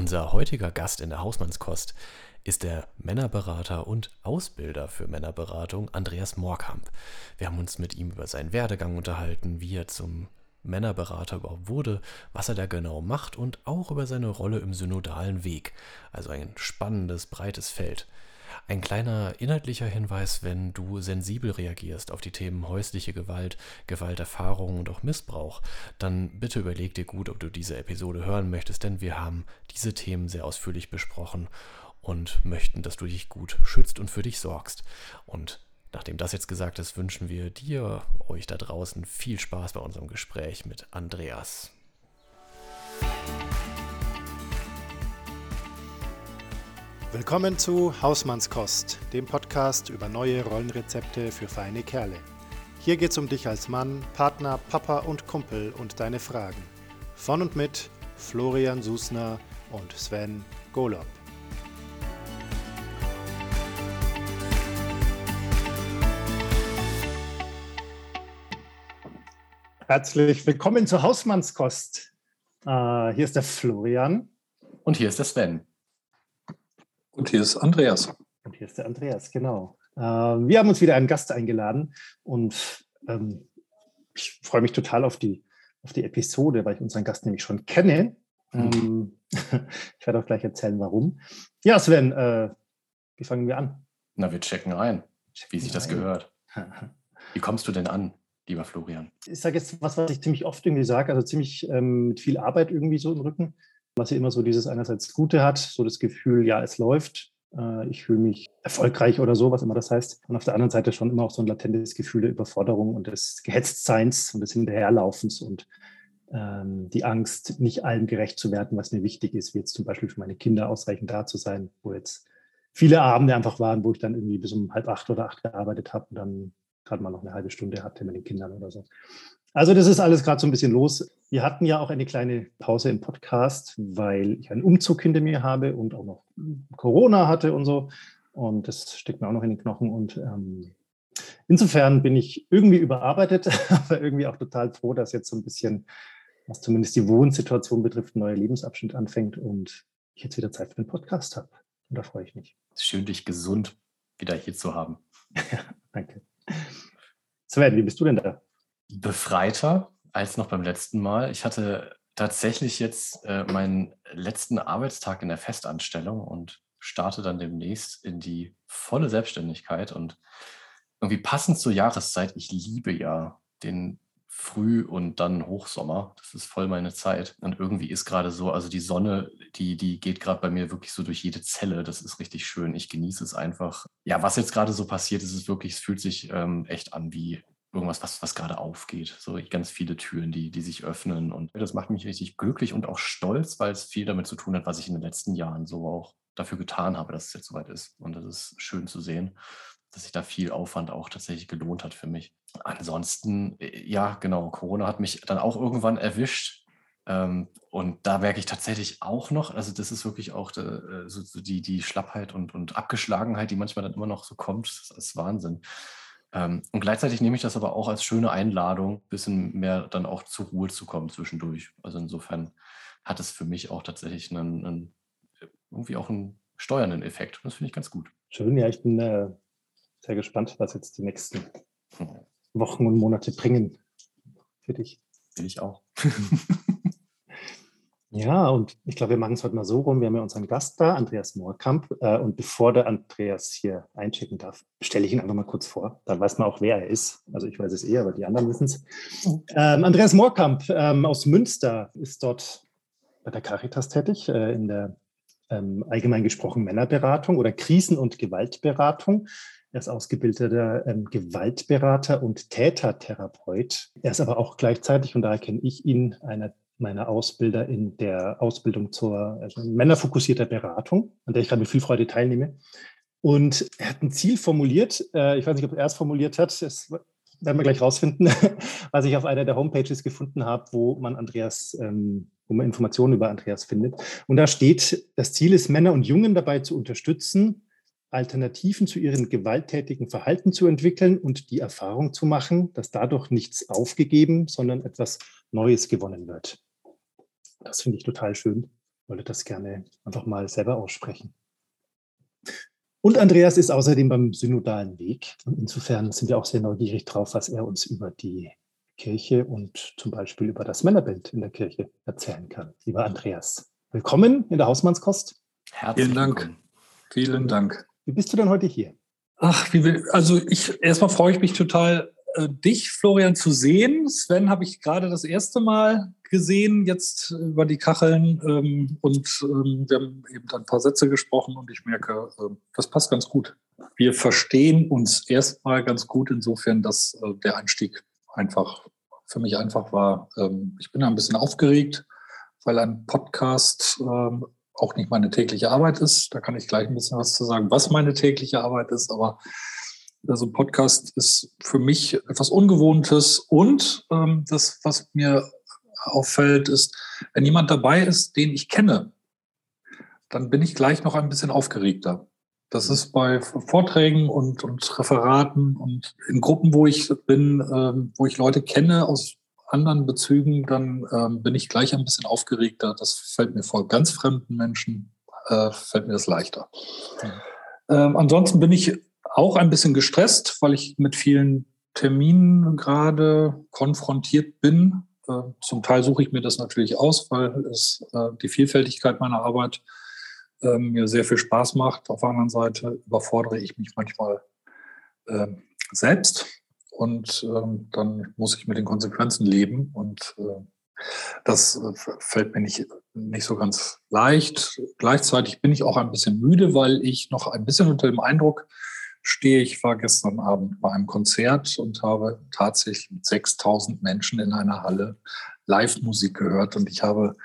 Unser heutiger Gast in der Hausmannskost ist der Männerberater und Ausbilder für Männerberatung Andreas Moorkamp. Wir haben uns mit ihm über seinen Werdegang unterhalten, wie er zum Männerberater überhaupt wurde, was er da genau macht und auch über seine Rolle im synodalen Weg. Also ein spannendes, breites Feld. Ein kleiner inhaltlicher Hinweis, wenn du sensibel reagierst auf die Themen häusliche Gewalt, Gewalterfahrung und auch Missbrauch, dann bitte überleg dir gut, ob du diese Episode hören möchtest, denn wir haben diese Themen sehr ausführlich besprochen und möchten, dass du dich gut schützt und für dich sorgst. Und nachdem das jetzt gesagt ist, wünschen wir dir, euch da draußen, viel Spaß bei unserem Gespräch mit Andreas. Willkommen zu Hausmannskost, dem Podcast über neue Rollenrezepte für feine Kerle. Hier geht's um dich als Mann, Partner, Papa und Kumpel und deine Fragen. Von und mit Florian Susner und Sven Golob. Herzlich willkommen zu Hausmannskost. Uh, hier ist der Florian. Und hier ist der Sven. Und hier ist Andreas. Und hier ist der Andreas, genau. Ähm, wir haben uns wieder einen Gast eingeladen und ähm, ich freue mich total auf die, auf die Episode, weil ich unseren Gast nämlich schon kenne. Mhm. ich werde auch gleich erzählen, warum. Ja, Sven, äh, wie fangen wir an? Na, wir checken rein, checken wie sich das gehört. Wie kommst du denn an, lieber Florian? Ich sage jetzt was, was ich ziemlich oft irgendwie sage, also ziemlich ähm, mit viel Arbeit irgendwie so im Rücken was ja immer so dieses einerseits Gute hat, so das Gefühl, ja, es läuft, äh, ich fühle mich erfolgreich oder so, was immer das heißt. Und auf der anderen Seite schon immer auch so ein latentes Gefühl der Überforderung und des Gehetztseins und des Hinterherlaufens und ähm, die Angst, nicht allem gerecht zu werden, was mir wichtig ist, wie jetzt zum Beispiel für meine Kinder ausreichend da zu sein, wo jetzt viele Abende einfach waren, wo ich dann irgendwie bis um halb acht oder acht gearbeitet habe und dann gerade mal noch eine halbe Stunde hatte mit den Kindern oder so. Also das ist alles gerade so ein bisschen los. Wir hatten ja auch eine kleine Pause im Podcast, weil ich einen Umzug hinter mir habe und auch noch Corona hatte und so. Und das steckt mir auch noch in den Knochen. Und ähm, insofern bin ich irgendwie überarbeitet, aber irgendwie auch total froh, dass jetzt so ein bisschen, was zumindest die Wohnsituation betrifft, ein neuer Lebensabschnitt anfängt und ich jetzt wieder Zeit für den Podcast habe. Und da freue ich mich. Schön, dich gesund wieder hier zu haben. ja, danke. Sven, wie bist du denn da? Befreiter als noch beim letzten Mal. Ich hatte tatsächlich jetzt äh, meinen letzten Arbeitstag in der Festanstellung und starte dann demnächst in die volle Selbstständigkeit und irgendwie passend zur Jahreszeit. Ich liebe ja den Früh- und dann Hochsommer. Das ist voll meine Zeit. Und irgendwie ist gerade so, also die Sonne, die, die geht gerade bei mir wirklich so durch jede Zelle. Das ist richtig schön. Ich genieße es einfach. Ja, was jetzt gerade so passiert, ist es wirklich, es fühlt sich ähm, echt an wie irgendwas, was, was gerade aufgeht. So ganz viele Türen, die, die sich öffnen. Und das macht mich richtig glücklich und auch stolz, weil es viel damit zu tun hat, was ich in den letzten Jahren so auch dafür getan habe, dass es jetzt soweit ist. Und das ist schön zu sehen, dass sich da viel Aufwand auch tatsächlich gelohnt hat für mich. Ansonsten, äh, ja, genau, Corona hat mich dann auch irgendwann erwischt. Ähm, und da merke ich tatsächlich auch noch, also das ist wirklich auch äh, die, die Schlappheit und, und Abgeschlagenheit, die manchmal dann immer noch so kommt. Das ist Wahnsinn. Ähm, und gleichzeitig nehme ich das aber auch als schöne Einladung, ein bisschen mehr dann auch zur Ruhe zu kommen zwischendurch. Also insofern hat es für mich auch tatsächlich einen, einen irgendwie auch einen steuernden Effekt. Das finde ich ganz gut. Schön, ja, ich bin äh, sehr gespannt, was jetzt die nächsten hm. Wochen und Monate bringen für dich. Bin ich auch. Ja, und ich glaube, wir machen es heute mal so rum. Wir haben ja unseren Gast da, Andreas Moorkamp. Äh, und bevor der Andreas hier einchecken darf, stelle ich ihn einfach mal kurz vor. Dann weiß man auch, wer er ist. Also ich weiß es eh, aber die anderen wissen es. Ähm, Andreas Moorkamp ähm, aus Münster ist dort bei der Caritas tätig, äh, in der ähm, allgemein gesprochen Männerberatung oder Krisen- und Gewaltberatung. Er ist ausgebildeter ähm, Gewaltberater und Tätertherapeut. Er ist aber auch gleichzeitig, und daher kenne ich ihn, einer meiner Ausbilder in der Ausbildung zur also männerfokussierter Beratung, an der ich gerade mit viel Freude teilnehme. Und er hat ein Ziel formuliert, äh, ich weiß nicht, ob er es formuliert hat, das werden wir gleich rausfinden, was ich auf einer der Homepages gefunden habe, wo man Andreas, ähm, wo man Informationen über Andreas findet. Und da steht, das Ziel ist, Männer und Jungen dabei zu unterstützen, Alternativen zu ihrem gewalttätigen Verhalten zu entwickeln und die Erfahrung zu machen, dass dadurch nichts aufgegeben, sondern etwas Neues gewonnen wird. Das finde ich total schön. wollte das gerne einfach mal selber aussprechen. Und Andreas ist außerdem beim synodalen Weg. Und insofern sind wir auch sehr neugierig drauf, was er uns über die Kirche und zum Beispiel über das Männerbild in der Kirche erzählen kann. Lieber Andreas, willkommen in der Hausmannskost. Herzlichen Vielen Dank. Vielen Dank. Wie bist du denn heute hier? Ach, wie will, also ich erstmal freue ich mich total, äh, dich, Florian, zu sehen. Sven habe ich gerade das erste Mal gesehen, jetzt über die Kacheln. Ähm, und ähm, wir haben eben ein paar Sätze gesprochen und ich merke, äh, das passt ganz gut. Wir verstehen uns erstmal ganz gut insofern, dass äh, der Einstieg einfach für mich einfach war. Ähm, ich bin ein bisschen aufgeregt, weil ein Podcast ähm, auch nicht meine tägliche Arbeit ist. Da kann ich gleich ein bisschen was zu sagen, was meine tägliche Arbeit ist. Aber also ein Podcast ist für mich etwas Ungewohntes. Und ähm, das, was mir auffällt, ist, wenn jemand dabei ist, den ich kenne, dann bin ich gleich noch ein bisschen aufgeregter. Das ist bei Vorträgen und, und Referaten und in Gruppen, wo ich bin, ähm, wo ich Leute kenne aus anderen Bezügen, dann ähm, bin ich gleich ein bisschen aufgeregter. Das fällt mir vor ganz fremden Menschen, äh, fällt mir das leichter. Mhm. Ähm, ansonsten bin ich auch ein bisschen gestresst, weil ich mit vielen Terminen gerade konfrontiert bin. Äh, zum Teil suche ich mir das natürlich aus, weil es äh, die Vielfältigkeit meiner Arbeit äh, mir sehr viel Spaß macht. Auf der anderen Seite überfordere ich mich manchmal ähm, selbst und ähm, dann muss ich mit den Konsequenzen leben und äh, das äh, fällt mir nicht, nicht so ganz leicht. Gleichzeitig bin ich auch ein bisschen müde, weil ich noch ein bisschen unter dem Eindruck stehe. Ich war gestern Abend bei einem Konzert und habe tatsächlich mit 6000 Menschen in einer Halle Live-Musik gehört und ich habe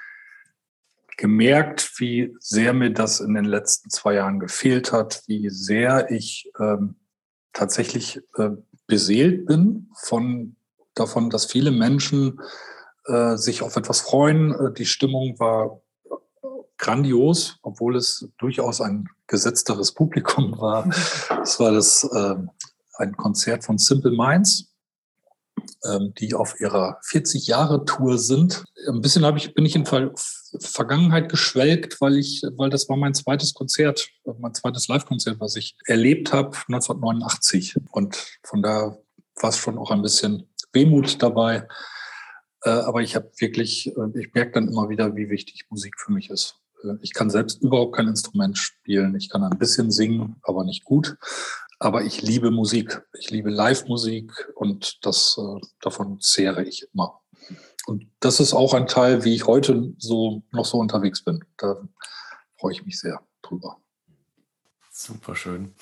gemerkt, wie sehr mir das in den letzten zwei Jahren gefehlt hat, wie sehr ich ähm, tatsächlich äh, beseelt bin von davon, dass viele Menschen äh, sich auf etwas freuen. Äh, die Stimmung war grandios, obwohl es durchaus ein gesetzteres Publikum war. Es war das äh, ein Konzert von Simple Minds, ähm, die auf ihrer 40 Jahre Tour sind. Ein bisschen ich bin ich in Ver Vergangenheit geschwelgt, weil ich weil das war mein zweites Konzert, mein zweites Live-Konzert, was ich erlebt habe 1989 und von da war es schon auch ein bisschen Wehmut dabei. Äh, aber ich habe wirklich, äh, ich merke dann immer wieder, wie wichtig Musik für mich ist. Äh, ich kann selbst überhaupt kein Instrument spielen. Ich kann ein bisschen singen, aber nicht gut. Aber ich liebe Musik. Ich liebe Live-Musik und das, davon zehre ich immer. Und das ist auch ein Teil, wie ich heute so noch so unterwegs bin. Da freue ich mich sehr drüber. Super schön.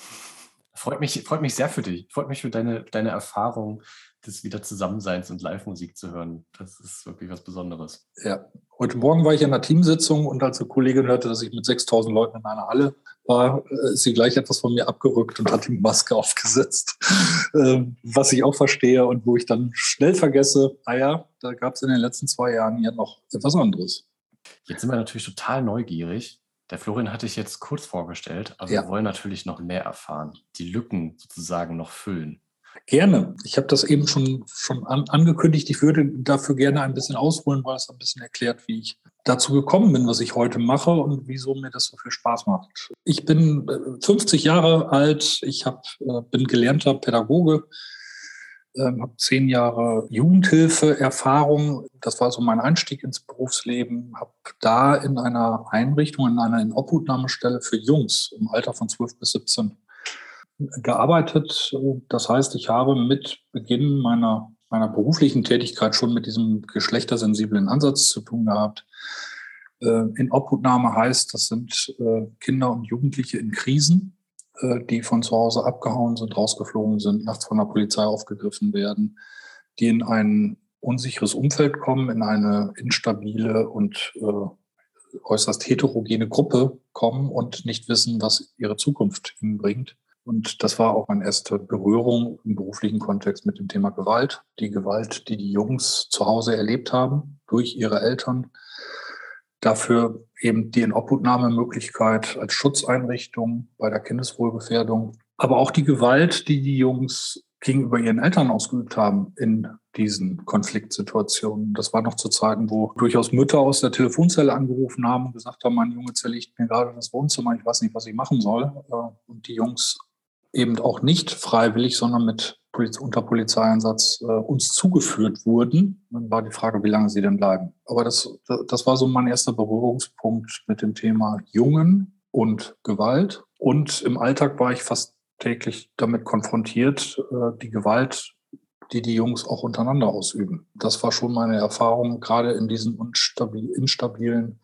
Freut mich, freut mich sehr für dich. Freut mich für deine, deine Erfahrung des wieder Zusammenseins und Live-Musik zu hören. Das ist wirklich was Besonderes. Ja, heute Morgen war ich in einer Teamsitzung und als eine Kollegin hörte, dass ich mit 6000 Leuten in einer Halle war, äh, ist sie gleich etwas von mir abgerückt und hat die Maske aufgesetzt. Ähm, was ich auch verstehe und wo ich dann schnell vergesse, naja, da gab es in den letzten zwei Jahren ja noch etwas anderes. Jetzt sind wir natürlich total neugierig. Der Florian hatte ich jetzt kurz vorgestellt, aber ja. wir wollen natürlich noch mehr erfahren, die Lücken sozusagen noch füllen. Gerne. Ich habe das eben schon, schon an, angekündigt. Ich würde dafür gerne ein bisschen ausholen, weil es ein bisschen erklärt, wie ich dazu gekommen bin, was ich heute mache und wieso mir das so viel Spaß macht. Ich bin 50 äh, Jahre alt. Ich hab, äh, bin gelernter Pädagoge, ähm, habe zehn Jahre Jugendhilfe-Erfahrung. Das war so mein Einstieg ins Berufsleben. Habe da in einer Einrichtung, in einer Inobhutnahmestelle für Jungs im Alter von 12 bis 17 gearbeitet. Das heißt, ich habe mit Beginn meiner, meiner beruflichen Tätigkeit schon mit diesem geschlechtersensiblen Ansatz zu tun gehabt. Äh, in Obhutnahme heißt, das sind äh, Kinder und Jugendliche in Krisen, äh, die von zu Hause abgehauen sind, rausgeflogen sind, nachts von der Polizei aufgegriffen werden, die in ein unsicheres Umfeld kommen, in eine instabile und äußerst heterogene Gruppe kommen und nicht wissen, was ihre Zukunft ihnen bringt. Und das war auch meine erste Berührung im beruflichen Kontext mit dem Thema Gewalt. Die Gewalt, die die Jungs zu Hause erlebt haben durch ihre Eltern. Dafür eben die Inobhutnahmemöglichkeit als Schutzeinrichtung bei der Kindeswohlgefährdung. Aber auch die Gewalt, die die Jungs gegenüber ihren Eltern ausgeübt haben in diesen Konfliktsituationen. Das war noch zu Zeiten, wo durchaus Mütter aus der Telefonzelle angerufen haben und gesagt haben, mein Junge zerlegt mir gerade das Wohnzimmer, ich weiß nicht, was ich machen soll. Äh, und die Jungs eben auch nicht freiwillig, sondern mit unter Polizeieinsatz äh, uns zugeführt wurden. Dann war die Frage, wie lange sie denn bleiben. Aber das, das war so mein erster Berührungspunkt mit dem Thema Jungen und Gewalt. Und im Alltag war ich fast täglich damit konfrontiert, äh, die Gewalt, die die Jungs auch untereinander ausüben. Das war schon meine Erfahrung, gerade in diesen instabilen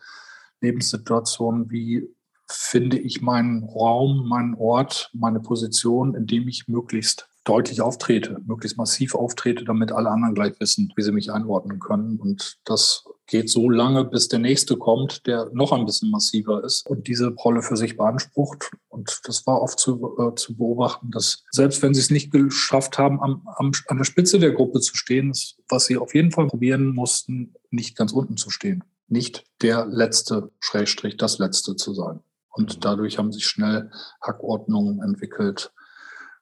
Lebenssituationen, wie finde ich meinen Raum, meinen Ort, meine Position, in dem ich möglichst deutlich auftrete, möglichst massiv auftrete, damit alle anderen gleich wissen, wie sie mich einordnen können. Und das geht so lange, bis der nächste kommt, der noch ein bisschen massiver ist und diese Rolle für sich beansprucht. Und das war oft zu, äh, zu beobachten, dass selbst wenn sie es nicht geschafft haben, am, am, an der Spitze der Gruppe zu stehen, was sie auf jeden Fall probieren mussten, nicht ganz unten zu stehen. Nicht der letzte Schrägstrich, das letzte zu sein. Und dadurch haben sich schnell Hackordnungen entwickelt.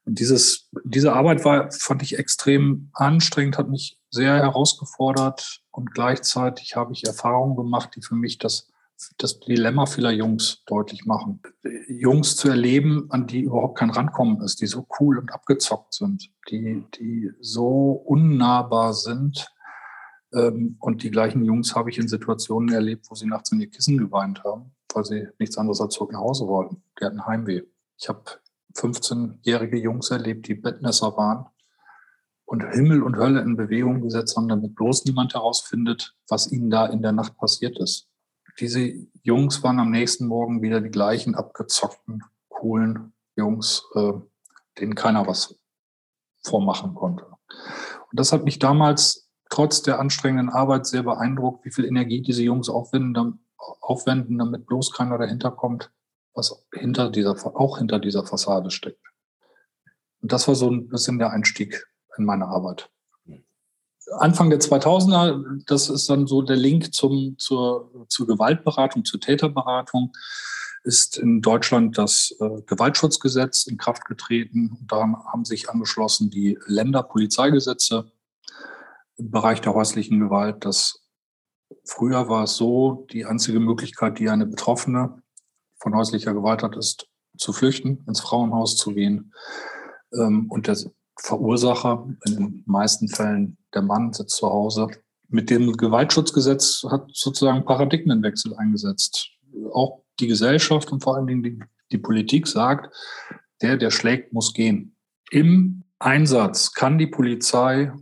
Und dieses, diese Arbeit war, fand ich extrem anstrengend, hat mich sehr herausgefordert und gleichzeitig habe ich Erfahrungen gemacht, die für mich das, das Dilemma vieler Jungs deutlich machen. Jungs zu erleben, an die überhaupt kein Rankommen ist, die so cool und abgezockt sind, die, die so unnahbar sind. Ähm, und die gleichen Jungs habe ich in Situationen erlebt, wo sie nachts in ihr Kissen geweint haben weil sie nichts anderes als zurück nach Hause wollten. Die hatten Heimweh. Ich habe 15-jährige Jungs erlebt, die Bettnässer waren und Himmel und Hölle in Bewegung gesetzt haben, damit bloß niemand herausfindet, was ihnen da in der Nacht passiert ist. Diese Jungs waren am nächsten Morgen wieder die gleichen abgezockten, coolen Jungs, äh, denen keiner was vormachen konnte. Und das hat mich damals trotz der anstrengenden Arbeit sehr beeindruckt, wie viel Energie diese Jungs aufwenden, aufwenden, damit bloß keiner dahinter kommt, was hinter dieser, auch hinter dieser Fassade steckt. Und das war so ein bisschen der Einstieg in meine Arbeit. Anfang der 2000er, das ist dann so der Link zum, zur, zur Gewaltberatung, zur Täterberatung, ist in Deutschland das äh, Gewaltschutzgesetz in Kraft getreten. Und da haben sich angeschlossen die Länderpolizeigesetze im Bereich der häuslichen Gewalt, das Früher war es so, die einzige Möglichkeit, die eine Betroffene von häuslicher Gewalt hat, ist zu flüchten, ins Frauenhaus zu gehen. Ähm, und der Verursacher, in den meisten Fällen der Mann, sitzt zu Hause. Mit dem Gewaltschutzgesetz hat sozusagen Paradigmenwechsel eingesetzt. Auch die Gesellschaft und vor allen Dingen die, die Politik sagt, der, der schlägt, muss gehen. Im Einsatz kann die Polizei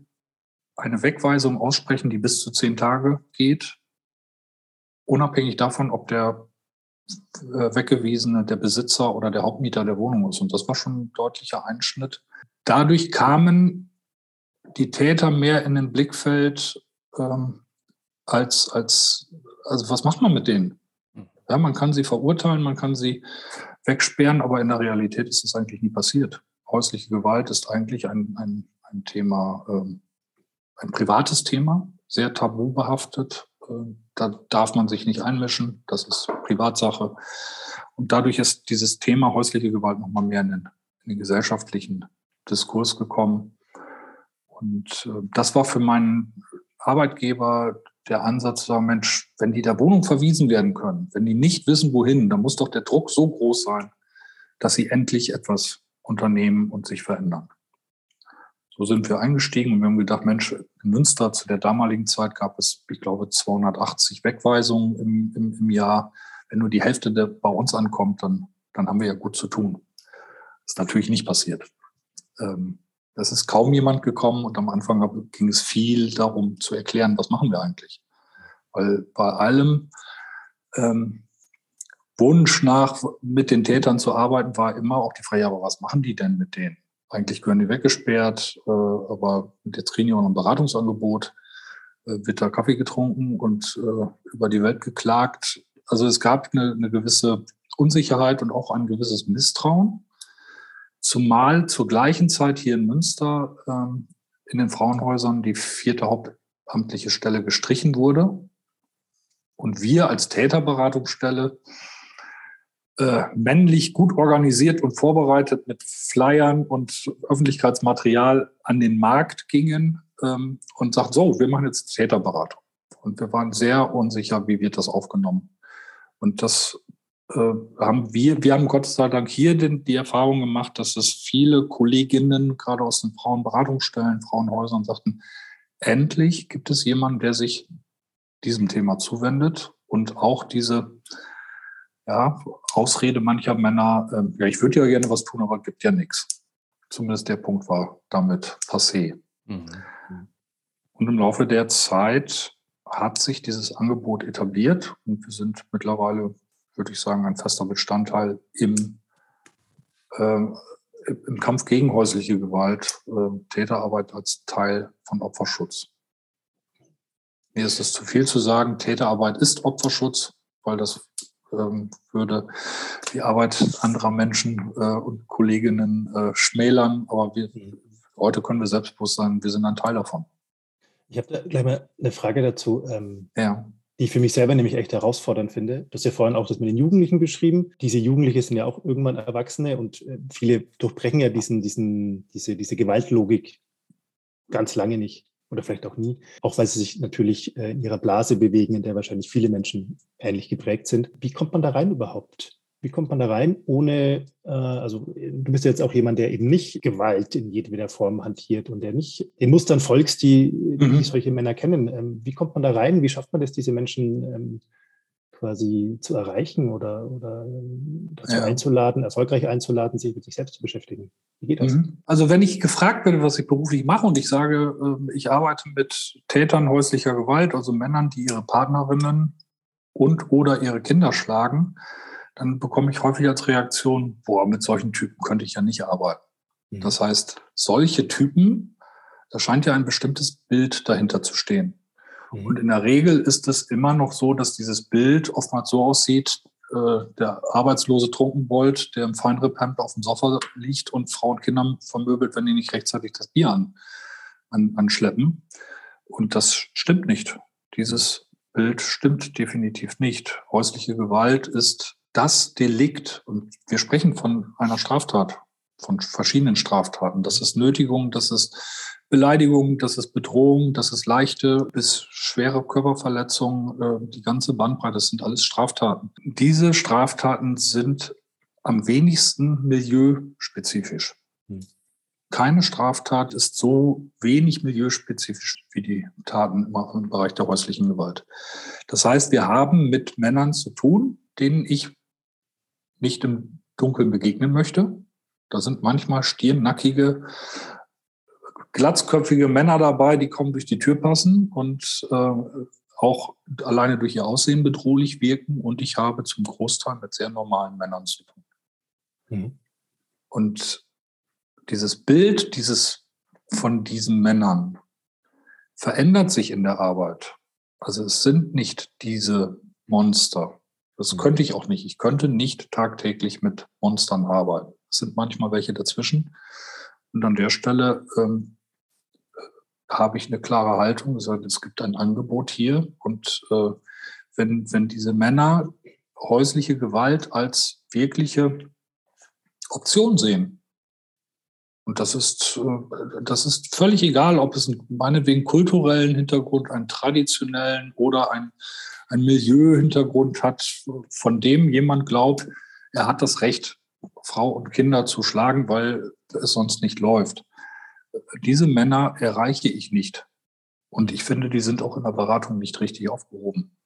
eine Wegweisung aussprechen, die bis zu zehn Tage geht, unabhängig davon, ob der äh, Weggewiesene der Besitzer oder der Hauptmieter der Wohnung ist. Und das war schon ein deutlicher Einschnitt. Dadurch kamen die Täter mehr in den Blickfeld ähm, als, als, also was macht man mit denen? Hm. Ja, man kann sie verurteilen, man kann sie wegsperren, aber in der Realität ist das eigentlich nie passiert. Häusliche Gewalt ist eigentlich ein, ein, ein Thema, ähm, ein privates Thema, sehr tabu behaftet. Äh, da darf man sich nicht einmischen. Das ist Privatsache. Und dadurch ist dieses Thema häusliche Gewalt nochmal mehr in den, in den gesellschaftlichen Diskurs gekommen. Und äh, das war für meinen Arbeitgeber der Ansatz zu sagen, Mensch, wenn die der Wohnung verwiesen werden können, wenn die nicht wissen, wohin, dann muss doch der Druck so groß sein, dass sie endlich etwas unternehmen und sich verändern. So sind wir eingestiegen und wir haben gedacht, Mensch, in Münster zu der damaligen Zeit gab es, ich glaube, 280 Wegweisungen im, im, im Jahr. Wenn nur die Hälfte der bei uns ankommt, dann, dann haben wir ja gut zu tun. Das ist natürlich nicht passiert. Ähm, es ist kaum jemand gekommen und am Anfang ging es viel darum zu erklären, was machen wir eigentlich. Weil bei allem ähm, Wunsch nach, mit den Tätern zu arbeiten, war immer auch die Frage, aber was machen die denn mit denen? Eigentlich gehören die weggesperrt, äh, aber jetzt kriegen die auch noch ein Beratungsangebot, äh, wird da Kaffee getrunken und äh, über die Welt geklagt. Also es gab eine, eine gewisse Unsicherheit und auch ein gewisses Misstrauen. Zumal zur gleichen Zeit hier in Münster ähm, in den Frauenhäusern die vierte hauptamtliche Stelle gestrichen wurde. Und wir als Täterberatungsstelle äh, männlich gut organisiert und vorbereitet mit Flyern und Öffentlichkeitsmaterial an den Markt gingen ähm, und sagten, so, wir machen jetzt Täterberatung. Und wir waren sehr unsicher, wie wird das aufgenommen. Und das äh, haben wir, wir haben Gott sei Dank hier den, die Erfahrung gemacht, dass es viele Kolleginnen, gerade aus den Frauenberatungsstellen, Frauenhäusern, sagten, endlich gibt es jemanden, der sich diesem Thema zuwendet und auch diese ja, Ausrede mancher Männer, äh, ja, ich würde ja gerne was tun, aber gibt ja nichts. Zumindest der Punkt war damit passé. Mhm. Und im Laufe der Zeit hat sich dieses Angebot etabliert und wir sind mittlerweile, würde ich sagen, ein fester Bestandteil im, äh, im Kampf gegen häusliche Gewalt, äh, Täterarbeit als Teil von Opferschutz. Mir ist es zu viel zu sagen, Täterarbeit ist Opferschutz, weil das ähm, würde die Arbeit anderer Menschen äh, und Kolleginnen äh, schmälern. Aber wir, heute können wir selbstbewusst sein, wir sind ein Teil davon. Ich habe da gleich mal eine Frage dazu, ähm, ja. die ich für mich selber nämlich echt herausfordernd finde. Du hast ja vorhin auch das mit den Jugendlichen beschrieben. Diese Jugendlichen sind ja auch irgendwann Erwachsene und äh, viele durchbrechen ja diesen, diesen, diese, diese Gewaltlogik ganz lange nicht oder vielleicht auch nie, auch weil sie sich natürlich äh, in ihrer Blase bewegen, in der wahrscheinlich viele Menschen ähnlich geprägt sind. Wie kommt man da rein überhaupt? Wie kommt man da rein, ohne, äh, also du bist jetzt auch jemand, der eben nicht Gewalt in jedweder Form hantiert und der nicht den Mustern folgst, die, die mhm. solche Männer kennen. Ähm, wie kommt man da rein? Wie schafft man das, diese Menschen ähm, quasi zu erreichen oder, oder ähm, dazu ja. einzuladen, erfolgreich einzuladen, sich mit sich selbst zu beschäftigen? Wie geht das? Mhm. Also wenn ich gefragt werde, was ich beruflich mache und ich sage, ähm, ich arbeite mit Tätern häuslicher Gewalt, also Männern, die ihre Partnerinnen und oder ihre Kinder schlagen, dann bekomme ich häufig als Reaktion, boah, mit solchen Typen könnte ich ja nicht arbeiten. Mhm. Das heißt, solche Typen, da scheint ja ein bestimmtes Bild dahinter zu stehen. Mhm. Und in der Regel ist es immer noch so, dass dieses Bild oftmals so aussieht, äh, der arbeitslose Trunkenbold, der im Feinripp-Hemd auf dem Sofa liegt und Frauen und Kinder vermöbelt, wenn die nicht rechtzeitig das Bier an, an, anschleppen. Und das stimmt nicht. Dieses Bild stimmt definitiv nicht. Häusliche Gewalt ist das Delikt, und wir sprechen von einer Straftat, von verschiedenen Straftaten. Das ist Nötigung, das ist Beleidigung, das ist Bedrohung, das ist leichte bis schwere Körperverletzungen, äh, die ganze Bandbreite, das sind alles Straftaten. Diese Straftaten sind am wenigsten milieuspezifisch. Hm. Keine Straftat ist so wenig milieuspezifisch wie die Taten im Bereich der häuslichen Gewalt. Das heißt, wir haben mit Männern zu tun, denen ich nicht im Dunkeln begegnen möchte. Da sind manchmal stirnnackige glatzköpfige Männer dabei, die kommen durch die Tür passen und äh, auch alleine durch ihr Aussehen bedrohlich wirken. Und ich habe zum Großteil mit sehr normalen Männern zu tun. Mhm. Und dieses Bild dieses, von diesen Männern verändert sich in der Arbeit. Also es sind nicht diese Monster. Das mhm. könnte ich auch nicht. Ich könnte nicht tagtäglich mit Monstern arbeiten. Es sind manchmal welche dazwischen. Und an der Stelle ähm, habe ich eine klare Haltung, sage, es gibt ein Angebot hier. Und äh, wenn, wenn diese Männer häusliche Gewalt als wirkliche Option sehen, und das ist, äh, das ist völlig egal, ob es einen, meinetwegen kulturellen Hintergrund, einen traditionellen oder ein, ein Milieu-Hintergrund hat, von dem jemand glaubt, er hat das Recht, Frau und Kinder zu schlagen, weil es sonst nicht läuft diese Männer erreiche ich nicht. Und ich finde, die sind auch in der Beratung nicht richtig aufgehoben.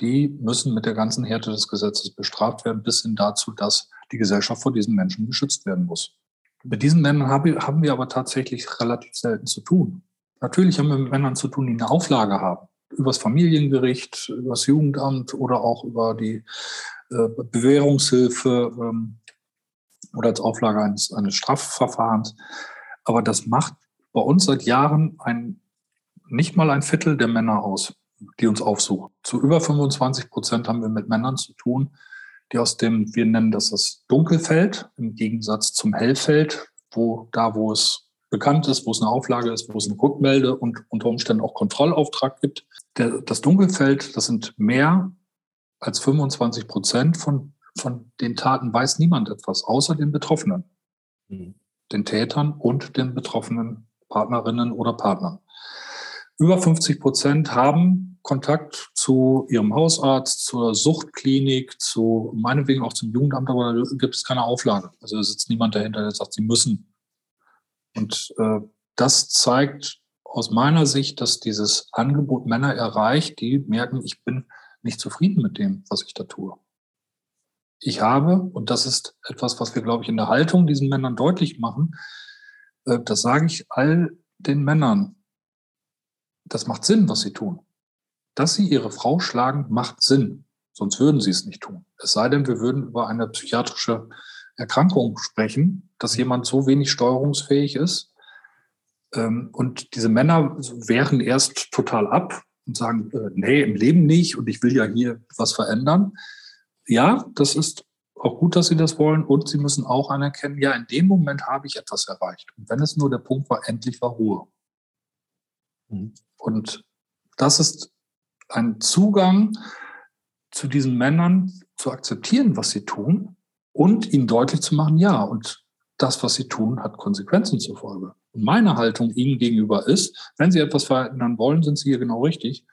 Die müssen mit der ganzen Härte des Gesetzes bestraft werden, bis hin dazu, dass die Gesellschaft vor diesen Menschen geschützt werden muss. Mit diesen Männern haben wir aber tatsächlich relativ selten zu tun. Natürlich haben wir mit Männern zu tun, die eine Auflage haben. Übers Familiengericht, übers Jugendamt oder auch über die äh, Bewährungshilfe ähm, oder als Auflage eines, eines Strafverfahrens. Aber das macht bei uns seit Jahren ein, nicht mal ein Viertel der Männer aus, die uns aufsuchen. Zu über 25 Prozent haben wir mit Männern zu tun, die aus dem, wir nennen das das Dunkelfeld, im Gegensatz zum Hellfeld, wo da, wo es bekannt ist, wo es eine Auflage ist, wo es eine Rückmelde und unter Umständen auch Kontrollauftrag gibt. Der, das Dunkelfeld, das sind mehr als 25 Prozent von von den Taten weiß niemand etwas, außer den Betroffenen, mhm. Den Tätern und den betroffenen Partnerinnen oder Partnern. Über 50 Prozent haben Kontakt zu ihrem Hausarzt, zur Suchtklinik, zu meinetwegen auch zum Jugendamt, aber da gibt es keine Auflage. Also da sitzt niemand dahinter, der sagt, sie müssen. Und äh, das zeigt aus meiner Sicht, dass dieses Angebot Männer erreicht, die merken, ich bin nicht zufrieden mit dem, was ich da tue. Ich habe, und das ist etwas, was wir, glaube ich, in der Haltung diesen Männern deutlich machen, äh, das sage ich all den Männern, das macht Sinn, was sie tun. Dass sie ihre Frau schlagen, macht Sinn. Sonst würden sie es nicht tun. Es sei denn, wir würden über eine psychiatrische Erkrankung sprechen, dass jemand so wenig steuerungsfähig ist, ähm, und diese Männer wehren erst total ab und sagen, äh, nee, im Leben nicht und ich will ja hier was verändern. Ja, das ist auch gut, dass sie das wollen und sie müssen auch anerkennen, ja, in dem Moment habe ich etwas erreicht. Und wenn es nur der Punkt war, endlich war Ruhe. Mhm. Und das ist ein Zugang zu diesen Männern, zu akzeptieren, was sie tun und ihnen deutlich zu machen, ja, und das, was sie tun, hat Konsequenzen zur Folge. Und meine Haltung ihnen gegenüber ist, wenn sie etwas verändern wollen, sind sie hier genau richtig.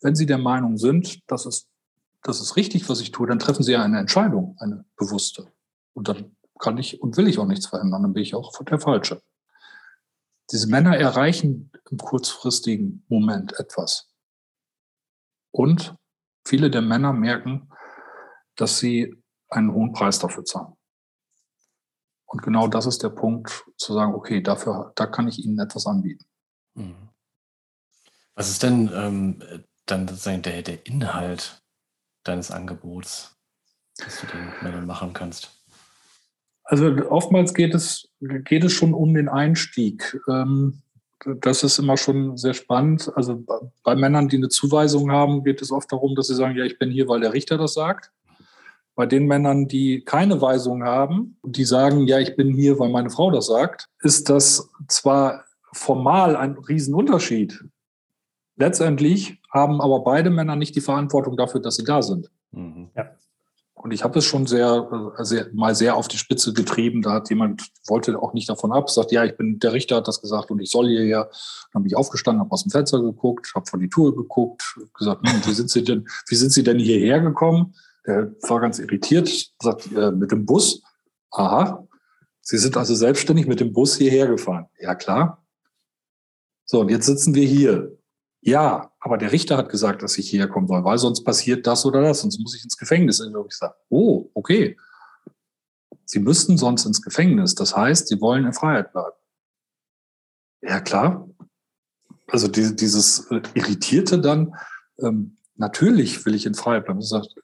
Wenn sie der Meinung sind, das ist, das ist richtig, was ich tue, dann treffen sie ja eine Entscheidung, eine bewusste. Und dann kann ich und will ich auch nichts verändern, dann bin ich auch der Falsche. Diese Männer erreichen im kurzfristigen Moment etwas. Und viele der Männer merken, dass sie einen hohen Preis dafür zahlen. Und genau das ist der Punkt, zu sagen, okay, dafür, da kann ich Ihnen etwas anbieten. Mhm. Was ist denn ähm, dann sozusagen der, der Inhalt deines Angebots, das du den Männern machen kannst? Also oftmals geht es, geht es schon um den Einstieg. Ähm, das ist immer schon sehr spannend. Also bei Männern, die eine Zuweisung haben, geht es oft darum, dass sie sagen, ja, ich bin hier, weil der Richter das sagt. Bei den Männern, die keine Weisung haben die sagen, ja, ich bin hier, weil meine Frau das sagt, ist das zwar formal ein Riesenunterschied. Letztendlich haben aber beide Männer nicht die Verantwortung dafür, dass sie da sind. Mhm. Ja. Und ich habe es schon sehr, äh, sehr, mal sehr auf die Spitze getrieben. Da hat jemand, wollte auch nicht davon ab, sagt, ja, ich bin, der Richter hat das gesagt und ich soll hierher. Dann bin ich aufgestanden, habe aus dem Fenster geguckt, habe vor die Tour geguckt, gesagt, hm, wie sind Sie denn, wie sind Sie denn hierher gekommen? Der war ganz irritiert, sagt, äh, mit dem Bus. Aha, Sie sind also selbstständig mit dem Bus hierher gefahren. Ja, klar. So, und jetzt sitzen wir hier. Ja, aber der Richter hat gesagt, dass ich hierher kommen soll, weil sonst passiert das oder das, sonst muss ich ins Gefängnis. Und ich sage, oh, okay. Sie müssten sonst ins Gefängnis. Das heißt, Sie wollen in Freiheit bleiben. Ja, klar. Also dieses äh, Irritierte dann, ähm, Natürlich will ich in Freiheit bleiben.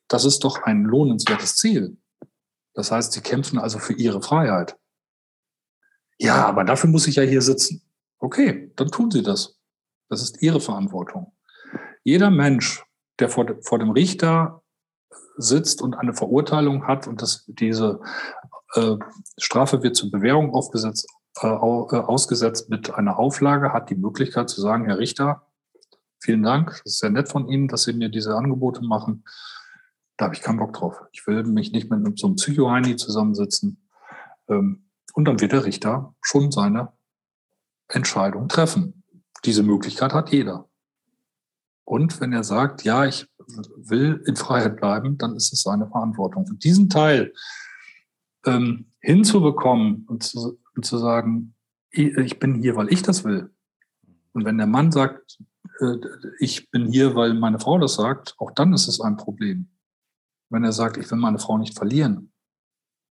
Das ist doch ein lohnenswertes Ziel. Das heißt, sie kämpfen also für ihre Freiheit. Ja, aber dafür muss ich ja hier sitzen. Okay, dann tun sie das. Das ist ihre Verantwortung. Jeder Mensch, der vor, vor dem Richter sitzt und eine Verurteilung hat und das, diese äh, Strafe wird zur Bewährung aufgesetzt, äh, äh ausgesetzt mit einer Auflage, hat die Möglichkeit zu sagen, Herr Richter, vielen Dank, das ist sehr nett von Ihnen, dass Sie mir diese Angebote machen. Da habe ich keinen Bock drauf. Ich will mich nicht mit so einem Psycho-Heini zusammensitzen. Ähm, und dann wird der Richter schon seine Entscheidung treffen. Diese Möglichkeit hat jeder. Und wenn er sagt, ja, ich will in Freiheit bleiben, dann ist es seine Verantwortung. Und diesen Teil ähm, hinzubekommen und zu, und zu sagen, ich bin hier, weil ich das will. Und wenn der Mann sagt, äh, ich bin hier, weil meine Frau das sagt, auch dann ist es ein Problem. Wenn er sagt, ich will meine Frau nicht verlieren,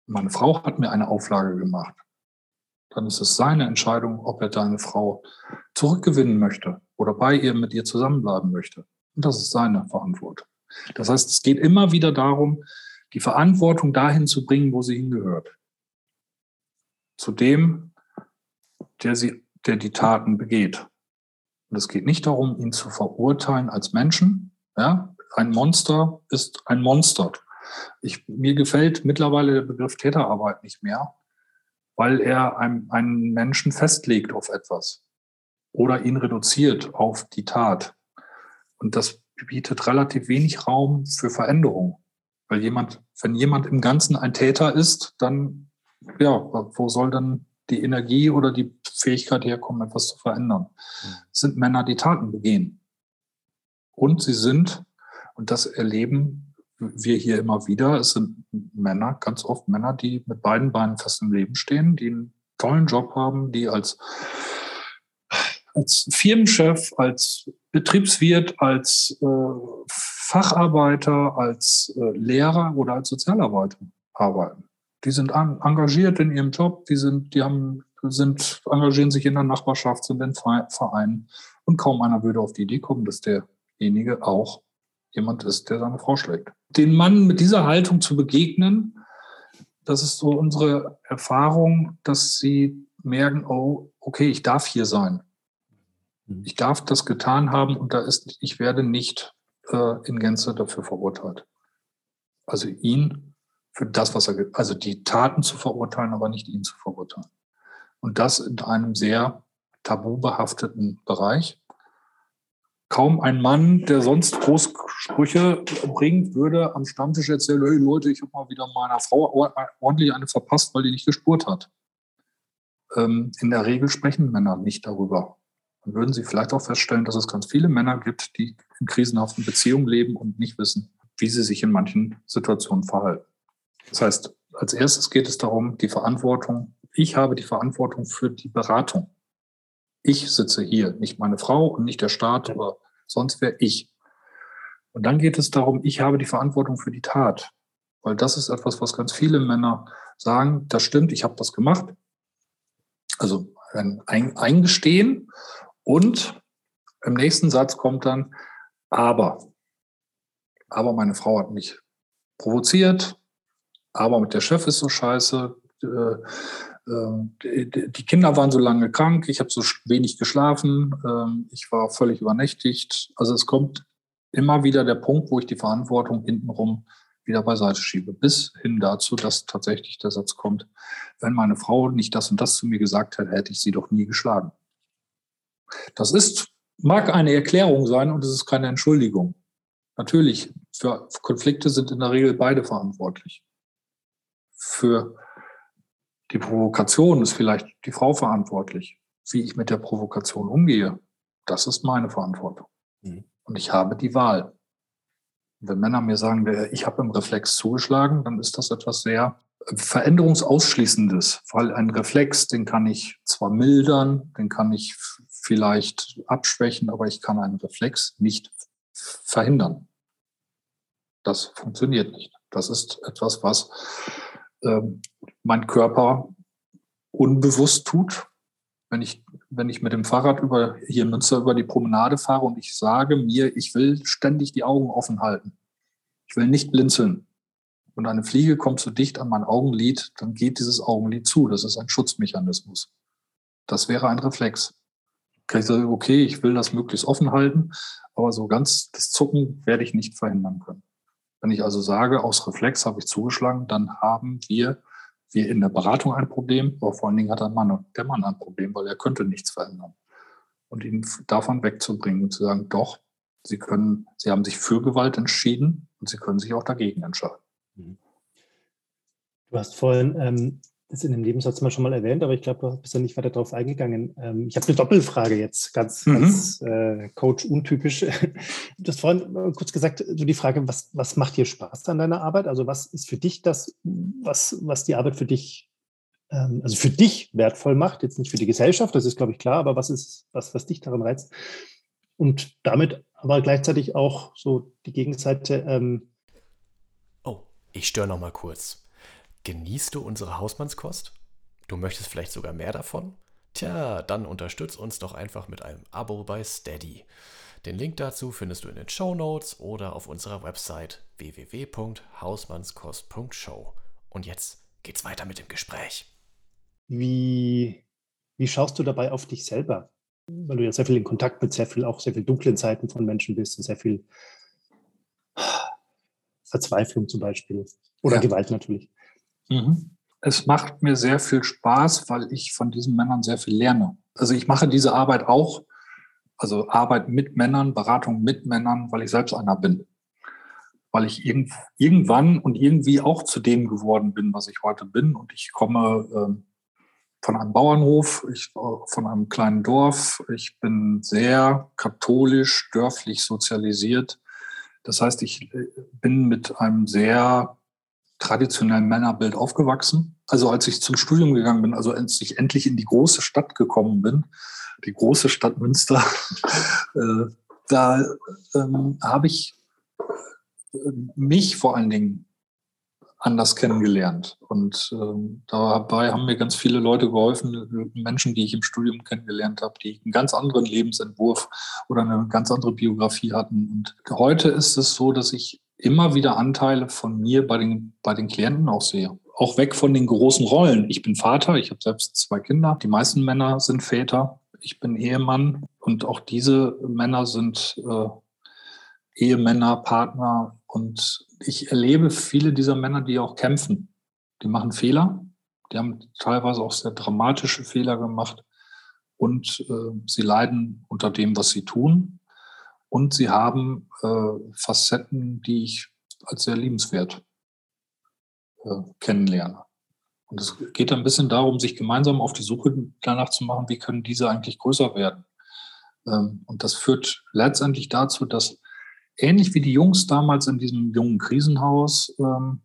meine Frau hat mir eine Auflage gemacht, dann ist es seine Entscheidung, ob er deine Frau zurückgewinnen möchte oder bei ihr mit ihr zusammenbleiben möchte. Und das ist seine Verantwortung. Das heißt, es geht immer wieder darum, die Verantwortung dahin zu bringen, wo sie hingehört. Zu dem, der, sie, der die Taten begeht. Und es geht nicht darum, ihn zu verurteilen als Menschen. Ja, ein Monster ist ein Monster. Ich, mir gefällt mittlerweile der Begriff Täterarbeit nicht mehr, weil er einem, einen Menschen festlegt auf etwas oder ihn reduziert auf die Tat. Und das bietet relativ wenig Raum für Veränderung. Weil jemand, wenn jemand im Ganzen ein Täter ist, dann, ja, wo soll dann die Energie oder die Fähigkeit herkommen, etwas zu verändern? Es sind Männer, die Taten begehen. Und sie sind, und das erleben wir hier immer wieder, es sind Männer, ganz oft Männer, die mit beiden Beinen fest im Leben stehen, die einen tollen Job haben, die als, als Firmenchef, als Betriebswirt, als äh, Facharbeiter, als äh, Lehrer oder als Sozialarbeiter arbeiten. Die sind an, engagiert in ihrem Job, die sind, die haben, sind, engagieren sich in der Nachbarschaft, sind in Vereinen und kaum einer würde auf die Idee kommen, dass derjenige auch jemand ist, der seine Frau schlägt. Den Mann mit dieser Haltung zu begegnen, das ist so unsere Erfahrung, dass sie merken, oh, okay, ich darf hier sein. Mhm. Ich darf das getan haben und da ist, ich werde nicht äh, in Gänze dafür verurteilt. Also ihn für das, was er, also die Taten zu verurteilen, aber nicht ihn zu verurteilen. Und das in einem sehr tabubehafteten Bereich. Kaum ein Mann, der sonst Großsprüche bringt, würde am Stammtisch erzählen, hey Leute, ich habe mal wieder meiner Frau ordentlich eine verpasst, weil die nicht gespurt hat. Ähm, in der Regel sprechen Männer nicht darüber. Dann würden Sie vielleicht auch feststellen, dass es ganz viele Männer gibt, die in krisenhaften Beziehungen leben und nicht wissen, wie sie sich in manchen Situationen verhalten. Das heißt, als erstes geht es darum, die Verantwortung, ich habe die Verantwortung für die Beratung. Ich sitze hier, nicht meine Frau und nicht der Staat, aber sonst wäre ich. Und dann geht es darum, ich habe die Verantwortung für die Tat. Weil das ist etwas, was ganz viele Männer sagen, das stimmt, ich habe das gemacht. Also ein Eingestehen und im nächsten Satz kommt dann, aber. Aber meine Frau hat mich provoziert, aber mit der Chef ist so scheiße, äh, die Kinder waren so lange krank, ich habe so wenig geschlafen, ähm, ich war völlig übernächtigt. Also es kommt immer wieder der Punkt, wo ich die Verantwortung hintenrum wieder beiseite schiebe, bis hin dazu, dass tatsächlich der Satz kommt, wenn meine Frau nicht das und das zu mir gesagt hätte, hätte ich sie doch nie geschlagen. Das ist, mag eine Erklärung sein und es ist keine Entschuldigung. Natürlich, für Konflikte sind in der Regel beide verantwortlich. Für die Provokation ist vielleicht die Frau verantwortlich. Wie ich mit der Provokation umgehe, das ist meine Verantwortung. Mhm. Und ich habe die Wahl. Wenn Männer mir sagen, ich habe im Reflex zugeschlagen, dann ist das etwas sehr Veränderungsausschließendes, weil ein Reflex, den kann ich zwar mildern, den kann ich vielleicht abschwächen, aber ich kann einen Reflex nicht verhindern. Das funktioniert nicht. Das ist etwas, was ähm, mein Körper unbewusst tut. Wenn ich, wenn ich mit dem Fahrrad über, hier in Münster über die Promenade fahre und ich sage mir, ich will ständig die Augen offen halten. Ich will nicht blinzeln. Und eine Fliege kommt zu dicht an mein Augenlid, dann geht dieses Augenlid zu. Das ist ein Schutzmechanismus. Das wäre ein Reflex. Okay, ich will das möglichst offen halten, aber so ganz das Zucken werde ich nicht verhindern können. Wenn ich also sage, aus Reflex habe ich zugeschlagen, dann haben wir, wir in der Beratung ein Problem, aber vor allen Dingen hat der Mann, der Mann ein Problem, weil er könnte nichts verändern. Und ihn davon wegzubringen und zu sagen, doch, Sie können, Sie haben sich für Gewalt entschieden und Sie können sich auch dagegen entscheiden. Mhm. Du hast vorhin ähm, das in dem Nebensatz mal schon mal erwähnt, aber ich glaube, du bist ja nicht weiter darauf eingegangen. Ähm, ich habe eine Doppelfrage jetzt, ganz, mhm. ganz äh, Coach-untypisch. Du hast vorhin kurz gesagt, so die Frage, was, was macht dir Spaß an deiner Arbeit? Also was ist für dich das, was, was die Arbeit für dich, ähm, also für dich wertvoll macht, jetzt nicht für die Gesellschaft, das ist, glaube ich, klar, aber was ist, was, was dich daran reizt? Und damit aber gleichzeitig auch so die Gegenseite. Ähm, oh, ich störe noch mal kurz. Genießt du unsere Hausmannskost? Du möchtest vielleicht sogar mehr davon? Tja, dann unterstütz uns doch einfach mit einem Abo bei Steady. Den Link dazu findest du in den Show Notes oder auf unserer Website www.hausmannskost.show. Und jetzt geht's weiter mit dem Gespräch. Wie, wie schaust du dabei auf dich selber? Weil du ja sehr viel in Kontakt mit sehr viel, auch sehr viel dunklen Seiten von Menschen bist und sehr viel Verzweiflung zum Beispiel. Oder ja. Gewalt natürlich. Mhm. Es macht mir sehr viel Spaß, weil ich von diesen Männern sehr viel lerne. Also ich mache diese Arbeit auch, also Arbeit mit Männern, Beratung mit Männern, weil ich selbst einer bin. weil ich irgend, irgendwann und irgendwie auch zu dem geworden bin, was ich heute bin. Und ich komme ähm, von einem Bauernhof, ich, von einem kleinen Dorf. Ich bin sehr katholisch, dörflich sozialisiert. Das heißt, ich äh, bin mit einem sehr traditionellen Männerbild aufgewachsen. Also als ich zum Studium gegangen bin, also als ich endlich in die große Stadt gekommen bin, die große Stadt Münster, äh, da ähm, habe ich äh, mich vor allen Dingen anders kennengelernt. Und ähm, dabei haben mir ganz viele Leute geholfen, Menschen, die ich im Studium kennengelernt habe, die einen ganz anderen Lebensentwurf oder eine ganz andere Biografie hatten. Und heute ist es so, dass ich immer wieder Anteile von mir bei den, bei den Klienten auch sehe. Auch weg von den großen Rollen. Ich bin Vater, ich habe selbst zwei Kinder. Die meisten Männer sind Väter. Ich bin Ehemann und auch diese Männer sind äh, Ehemänner, Partner. Und ich erlebe viele dieser Männer, die auch kämpfen. Die machen Fehler. Die haben teilweise auch sehr dramatische Fehler gemacht. Und äh, sie leiden unter dem, was sie tun. Und sie haben äh, Facetten, die ich als sehr liebenswert äh, kennenlerne. Und es geht ein bisschen darum, sich gemeinsam auf die Suche danach zu machen, wie können diese eigentlich größer werden. Ähm, und das führt letztendlich dazu, dass ähnlich wie die Jungs damals in diesem jungen Krisenhaus, ähm,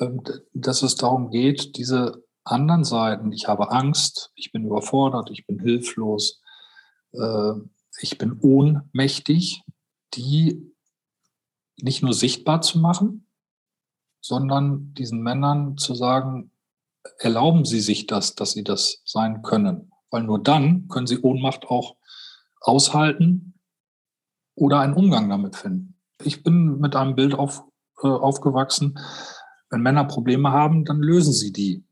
ähm, dass es darum geht, diese anderen Seiten, ich habe Angst, ich bin überfordert, ich bin hilflos, äh, ich bin ohnmächtig, die nicht nur sichtbar zu machen, sondern diesen Männern zu sagen, erlauben Sie sich das, dass Sie das sein können. Weil nur dann können Sie Ohnmacht auch aushalten oder einen Umgang damit finden. Ich bin mit einem Bild auf, äh, aufgewachsen, wenn Männer Probleme haben, dann lösen sie die.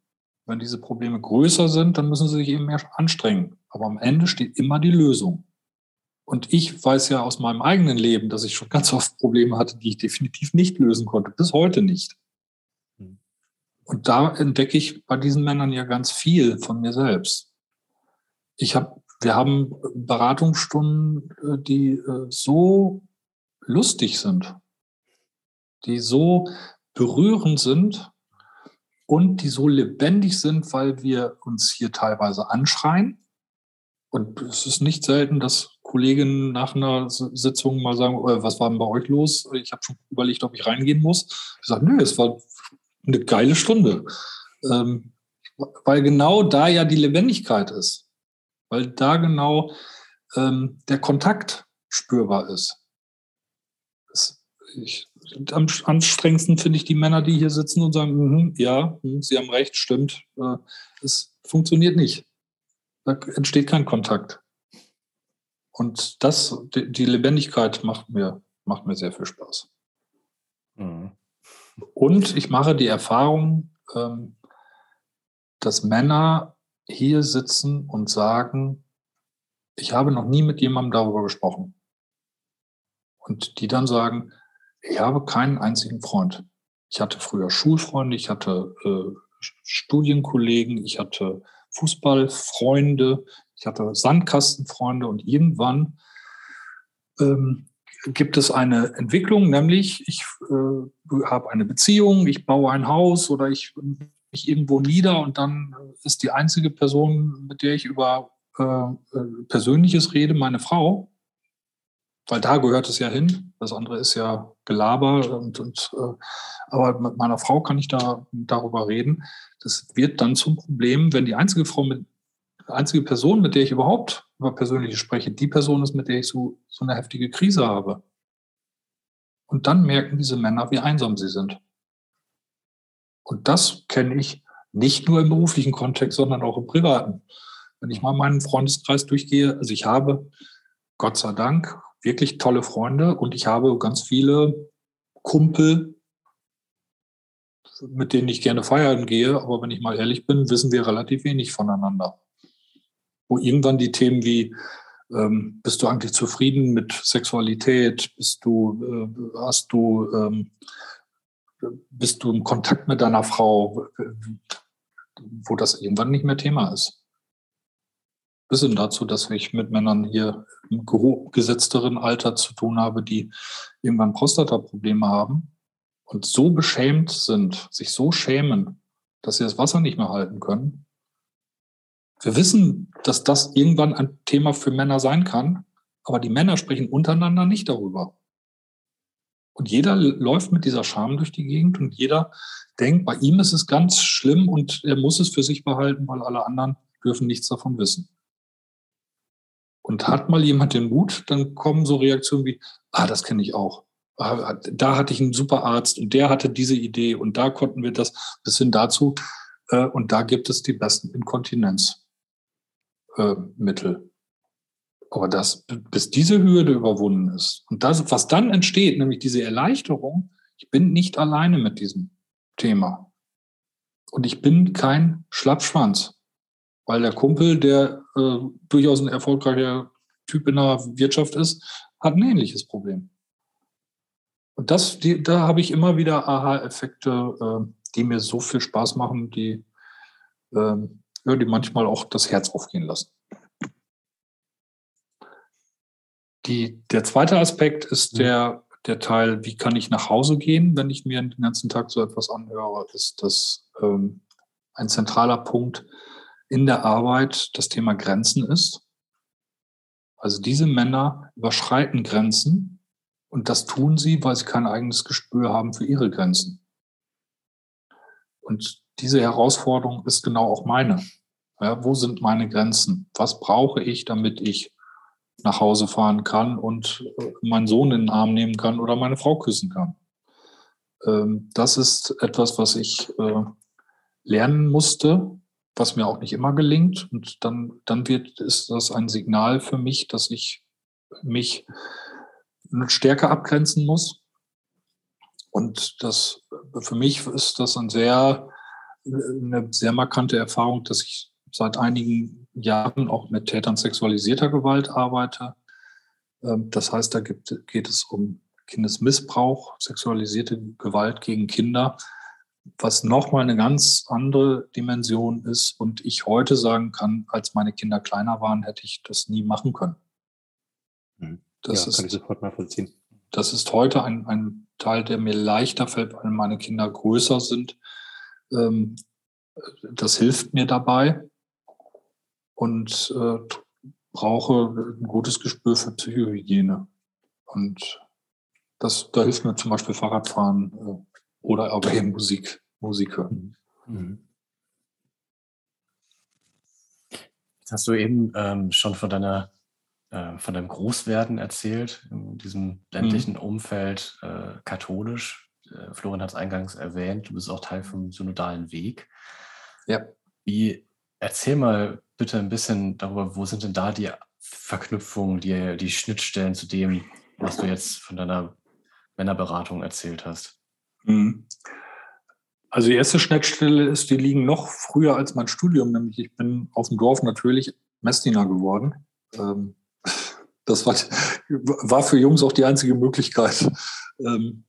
Wenn diese Probleme größer sind, dann müssen sie sich eben mehr anstrengen. Aber am Ende steht immer die Lösung. Und ich weiß ja aus meinem eigenen Leben, dass ich schon ganz oft Probleme hatte, die ich definitiv nicht lösen konnte. Bis heute nicht. Hm. Und da entdecke ich bei diesen Männern ja ganz viel von mir selbst. Ich habe wir haben Beratungsstunden, äh, die äh, so lustig sind, die so berührend sind und die so lebendig sind, weil wir uns hier teilweise anschreien. Und es ist nicht selten, dass Kolleginnen nach einer Sitzung mal sagen, oh, was war denn bei euch los? Ich habe schon überlegt, ob ich reingehen muss. Ich sage, nö, es war eine geile Stunde. Ähm, weil genau da ja die Lebendigkeit ist weil da genau ähm, der Kontakt spürbar ist. Das, ich, am anstrengendsten finde ich die Männer, die hier sitzen und sagen, mm, ja, mm, sie haben recht, stimmt. Äh, es funktioniert nicht. Da entsteht kein Kontakt. Und das, die, die Lebendigkeit macht mir, macht mir sehr viel Spaß. Mhm. Und ich mache die Erfahrung, ähm, dass Männer hier sitzen und sagen, ich habe noch nie mit jemandem darüber gesprochen. Und die dann sagen, ich habe keinen einzigen Freund. Ich hatte früher Schulfreunde, ich hatte äh, Studienkollegen, ich hatte Fußballfreunde, ich hatte Sandkastenfreunde und irgendwann ähm, gibt es eine Entwicklung, nämlich ich äh, habe eine Beziehung, ich baue ein Haus oder ich mich irgendwo nieder und dann ist die einzige Person, mit der ich über äh, äh, Persönliches rede, meine Frau. Weil da gehört es ja hin. Das andere ist ja Gelaber. Und, und, äh, aber mit meiner Frau kann ich da darüber reden. Das wird dann zum Problem, wenn die einzige Frau mit, einzige Person, mit der ich überhaupt über Persönliches spreche, die Person ist, mit der ich so, so eine heftige Krise habe. Und dann merken diese Männer, wie einsam sie sind. Und das kenne ich nicht nur im beruflichen Kontext, sondern auch im privaten. Wenn ich mal meinen Freundeskreis durchgehe, also ich habe Gott sei Dank wirklich tolle Freunde und ich habe ganz viele Kumpel, mit denen ich gerne feiern gehe, aber wenn ich mal ehrlich bin, wissen wir relativ wenig voneinander. Wo irgendwann die Themen wie, ähm, bist du eigentlich zufrieden mit Sexualität? Bist du, äh, hast du ähm, bist du im Kontakt mit deiner Frau, wo das irgendwann nicht mehr Thema ist. bis hin dazu, dass ich mit Männern hier im gesetzteren Alter zu tun habe, die irgendwann Prostata-Probleme haben und so beschämt sind, sich so schämen, dass sie das Wasser nicht mehr halten können. Wir wissen, dass das irgendwann ein Thema für Männer sein kann, aber die Männer sprechen untereinander nicht darüber. Und jeder läuft mit dieser Scham durch die Gegend und jeder denkt, bei ihm ist es ganz schlimm und er muss es für sich behalten, weil alle anderen dürfen nichts davon wissen. Und hat mal jemand den Mut, dann kommen so Reaktionen wie, ah, das kenne ich auch. Ah, da hatte ich einen super Arzt und der hatte diese Idee und da konnten wir das bis hin dazu. Äh, und da gibt es die besten Inkontinenzmittel. Äh, aber das, bis diese Hürde überwunden ist und das, was dann entsteht, nämlich diese Erleichterung, ich bin nicht alleine mit diesem Thema. Und ich bin kein Schlappschwanz. Weil der Kumpel, der äh, durchaus ein erfolgreicher Typ in der Wirtschaft ist, hat ein ähnliches Problem. Und das, die, da habe ich immer wieder Aha-Effekte, äh, die mir so viel Spaß machen, die, äh, ja, die manchmal auch das Herz aufgehen lassen. Die, der zweite Aspekt ist mhm. der, der Teil, wie kann ich nach Hause gehen, wenn ich mir den ganzen Tag so etwas anhöre, ist das ähm, ein zentraler Punkt, in der Arbeit das Thema Grenzen ist. Also diese Männer überschreiten Grenzen und das tun sie, weil sie kein eigenes Gespür haben für ihre Grenzen. Und diese Herausforderung ist genau auch meine. Ja, wo sind meine Grenzen? Was brauche ich, damit ich nach Hause fahren kann und äh, meinen Sohn in den Arm nehmen kann oder meine Frau küssen kann? Ähm, das ist etwas, was ich äh, lernen musste was mir auch nicht immer gelingt. Und dann, dann wird, ist das ein Signal für mich, dass ich mich stärker abgrenzen muss. Und das, für mich ist das ein sehr, eine sehr markante Erfahrung, dass ich seit einigen Jahren auch mit Tätern sexualisierter Gewalt arbeite. Ähm, das heißt, da gibt, geht es um Kindesmissbrauch, sexualisierte Gewalt gegen Kinder was nochmal eine ganz andere Dimension ist und ich heute sagen kann, als meine Kinder kleiner waren, hätte ich das nie machen können. Mhm. Das ja, ist, kann ich sofort nachvollziehen. Das ist heute ein, ein Teil, der mir leichter fällt, weil meine Kinder größer sind. Ähm, das hilft mir dabei und äh, brauche ein gutes Gespür für Psychohygiene. Und das, da hilft mir zum Beispiel Fahrradfahren, äh, oder aber eben Musik, Musik hören. Mhm. Jetzt hast du eben ähm, schon von deiner äh, von deinem Großwerden erzählt, in diesem ländlichen mhm. Umfeld äh, katholisch. Äh, Florian hat es eingangs erwähnt, du bist auch Teil vom synodalen Weg. Ja. Wie, erzähl mal bitte ein bisschen darüber, wo sind denn da die Verknüpfungen, die, die Schnittstellen zu dem, was du jetzt von deiner Männerberatung erzählt hast? Mhm. Also die erste Schnittstelle ist, die liegen noch früher als mein Studium, nämlich ich bin auf dem Dorf natürlich Messdiener geworden. Ähm, das war, war für Jungs auch die einzige Möglichkeit. Ähm,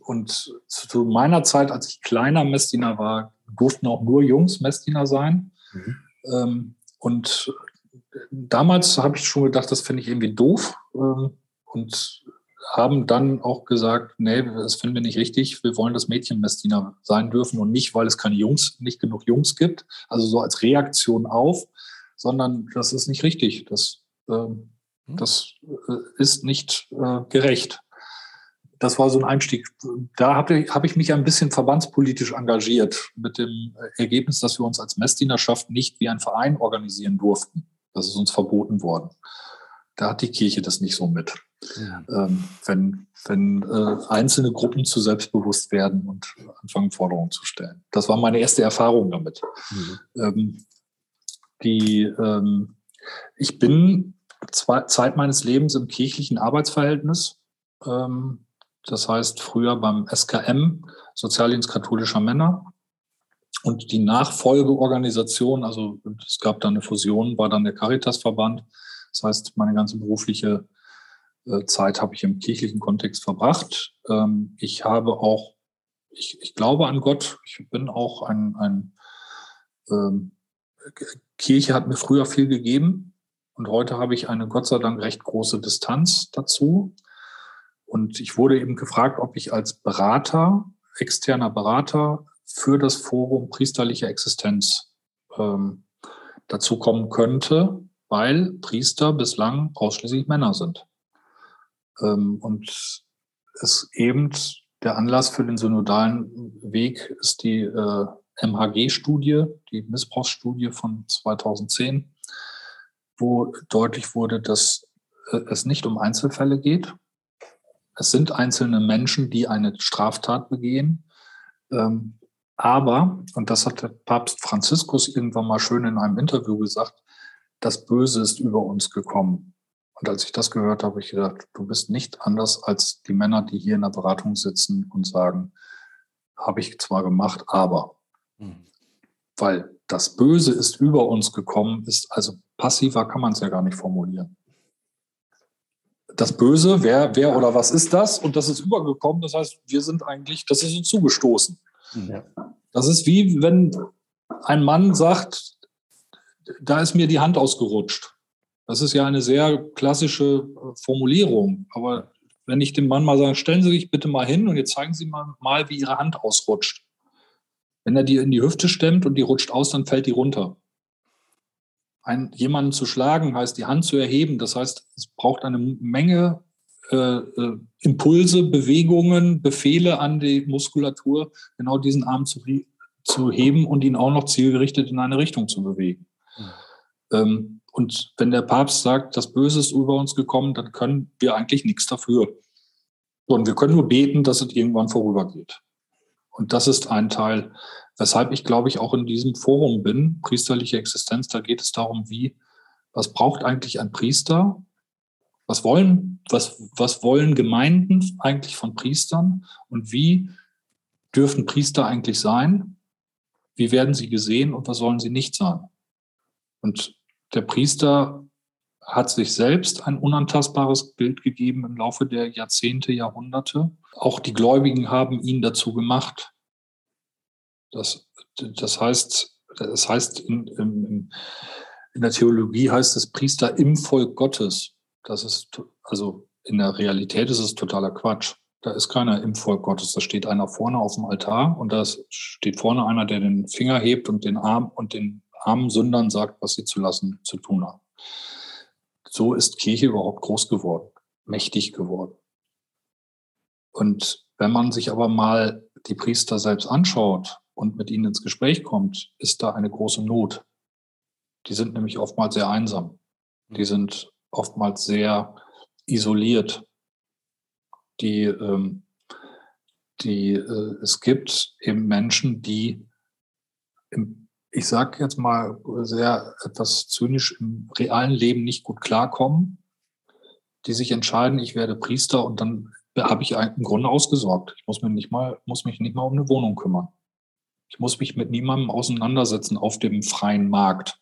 und zu meiner Zeit, als ich kleiner Messdiener war, durften auch nur Jungs Messdiener sein. Mhm. Ähm, und damals habe ich schon gedacht, das finde ich irgendwie doof. Und haben dann auch gesagt, nee, das finden wir nicht richtig. Wir wollen, dass Mädchen Messdiener sein dürfen und nicht, weil es keine Jungs, nicht genug Jungs gibt. Also so als Reaktion auf, sondern das ist nicht richtig. Das, äh, das äh, ist nicht äh, gerecht. Das war so ein Einstieg. Da habe hab ich mich ein bisschen verbandspolitisch engagiert mit dem Ergebnis, dass wir uns als Messdienerschaft nicht wie ein Verein organisieren durften. Das ist uns verboten worden. Da hat die Kirche das nicht so mit. Ja. Ähm, wenn wenn äh, einzelne Gruppen zu selbstbewusst werden und anfangen, Forderungen zu stellen. Das war meine erste Erfahrung damit. Mhm. Ähm, die, ähm, ich bin zwei, Zeit meines Lebens im kirchlichen Arbeitsverhältnis. Ähm, das heißt, früher beim SKM, Sozialdienst katholischer Männer. Und die Nachfolgeorganisation, also es gab da eine Fusion, war dann der Caritasverband. Das heißt, meine ganze berufliche äh, Zeit habe ich im kirchlichen Kontext verbracht. Ähm, ich habe auch, ich, ich glaube an Gott. Ich bin auch ein, ein ähm, Kirche hat mir früher viel gegeben und heute habe ich eine Gott sei Dank recht große Distanz dazu. Und ich wurde eben gefragt, ob ich als Berater, externer Berater für das Forum priesterliche Existenz ähm, dazu kommen könnte, weil Priester bislang ausschließlich Männer sind. Ähm, und es eben der Anlass für den synodalen Weg ist die äh, MHG-Studie, die Missbrauchsstudie von 2010, wo deutlich wurde, dass äh, es nicht um Einzelfälle geht. Es sind einzelne Menschen, die eine Straftat begehen. Ähm, aber, und das hat der Papst Franziskus irgendwann mal schön in einem Interview gesagt, das Böse ist über uns gekommen. Und als ich das gehört habe, habe ich gedacht, du bist nicht anders als die Männer, die hier in der Beratung sitzen und sagen, habe ich zwar gemacht, aber. Mhm. Weil das Böse ist über uns gekommen, ist also passiver kann man es ja gar nicht formulieren. Das Böse, wer, wer oder was ist das? Und das ist übergekommen, das heißt, wir sind eigentlich, das ist uns zugestoßen. Ja. Das ist wie wenn ein Mann sagt, da ist mir die Hand ausgerutscht. Das ist ja eine sehr klassische äh, Formulierung. Aber wenn ich dem Mann mal sage, stellen Sie sich bitte mal hin und jetzt zeigen Sie mal, mal wie Ihre Hand ausrutscht. Wenn er die in die Hüfte stemmt und die rutscht aus, dann fällt die runter. Ein, jemanden zu schlagen heißt, die Hand zu erheben. Das heißt, es braucht eine Menge äh, äh, Impulse, Bewegungen, Befehle an die Muskulatur, genau diesen Arm zu, zu heben und ihn auch noch zielgerichtet in eine Richtung zu bewegen. Mhm. Ähm, und wenn der Papst sagt, das Böse ist über uns gekommen, dann können wir eigentlich nichts dafür. Und wir können nur beten, dass es irgendwann vorübergeht. Und das ist ein Teil, weshalb ich, glaube ich, auch in diesem Forum bin, priesterliche Existenz. Da geht es darum, wie, was braucht eigentlich ein Priester? Was wollen, was, was wollen Gemeinden eigentlich von Priestern? Und wie dürfen Priester eigentlich sein? Wie werden sie gesehen und was sollen sie nicht sein? Und der Priester hat sich selbst ein unantastbares Bild gegeben im Laufe der Jahrzehnte, Jahrhunderte. Auch die Gläubigen haben ihn dazu gemacht. Das, das heißt, das heißt in, in, in der Theologie heißt es Priester im Volk Gottes. Das ist, also in der Realität ist es totaler Quatsch. Da ist keiner im Volk Gottes. Da steht einer vorne auf dem Altar und da steht vorne einer, der den Finger hebt und den Arm und den armen Sündern sagt, was sie zu lassen, zu tun haben. So ist Kirche überhaupt groß geworden, mächtig geworden. Und wenn man sich aber mal die Priester selbst anschaut und mit ihnen ins Gespräch kommt, ist da eine große Not. Die sind nämlich oftmals sehr einsam. Die sind oftmals sehr isoliert. Die, ähm, die, äh, es gibt eben Menschen, die im ich sage jetzt mal sehr etwas zynisch, im realen Leben nicht gut klarkommen, die sich entscheiden, ich werde Priester und dann habe ich im Grunde ausgesorgt. Ich muss mich nicht mal, muss mich nicht mal um eine Wohnung kümmern. Ich muss mich mit niemandem auseinandersetzen auf dem freien Markt.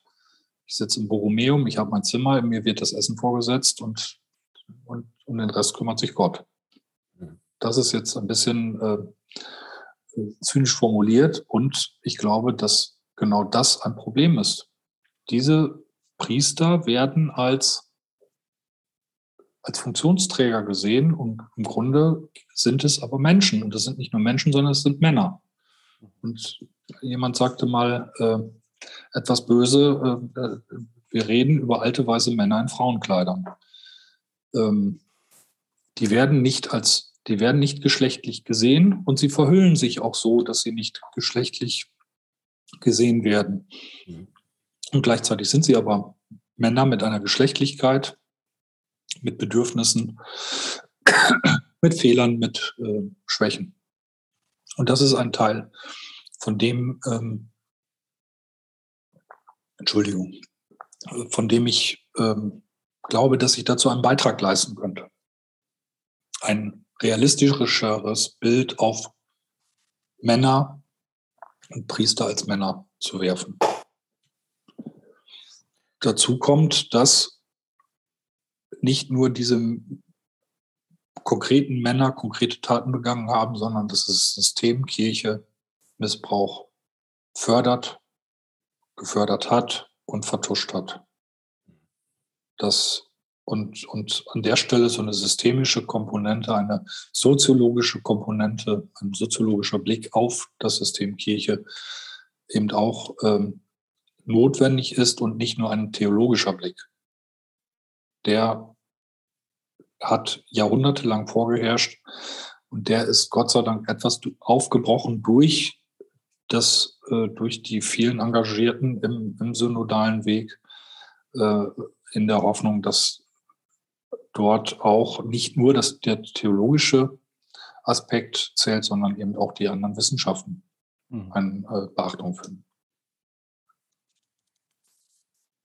Ich sitze im Borromeum, ich habe mein Zimmer, mir wird das Essen vorgesetzt und, und um den Rest kümmert sich Gott. Das ist jetzt ein bisschen äh, zynisch formuliert und ich glaube, dass genau das ein Problem ist. Diese Priester werden als, als Funktionsträger gesehen und im Grunde sind es aber Menschen. Und das sind nicht nur Menschen, sondern es sind Männer. Und jemand sagte mal äh, etwas böse, äh, äh wir reden über alte weiße Männer in Frauenkleidern. Ähm, die werden nicht als die werden nicht geschlechtlich gesehen und sie verhüllen sich auch so, dass sie nicht geschlechtlich gesehen werden. Mhm. Und gleichzeitig sind sie aber Männer mit einer Geschlechtlichkeit, mit Bedürfnissen, mit Fehlern, mit äh, Schwächen. Und das ist ein Teil, von dem, ähm, Entschuldigung, von dem ich ähm, glaube, dass ich dazu einen Beitrag leisten könnte. Ein realistischeres Bild auf Männer und Priester als Männer zu werfen. Dazu kommt, dass nicht nur diese konkreten Männer konkrete Taten begangen haben, sondern dass das System Kirche Missbrauch fördert, gefördert hat und vertuscht hat. Das und, und an der Stelle so eine systemische Komponente, eine soziologische Komponente, ein soziologischer Blick auf das System Kirche eben auch ähm, notwendig ist und nicht nur ein theologischer Blick. Der hat jahrhundertelang vorgeherrscht und der ist Gott sei Dank etwas aufgebrochen durch das, äh, durch die vielen Engagierten im, im synodalen Weg, äh, in der Hoffnung, dass dort auch nicht nur das, der theologische Aspekt zählt, sondern eben auch die anderen Wissenschaften mhm. eine äh, Beachtung finden.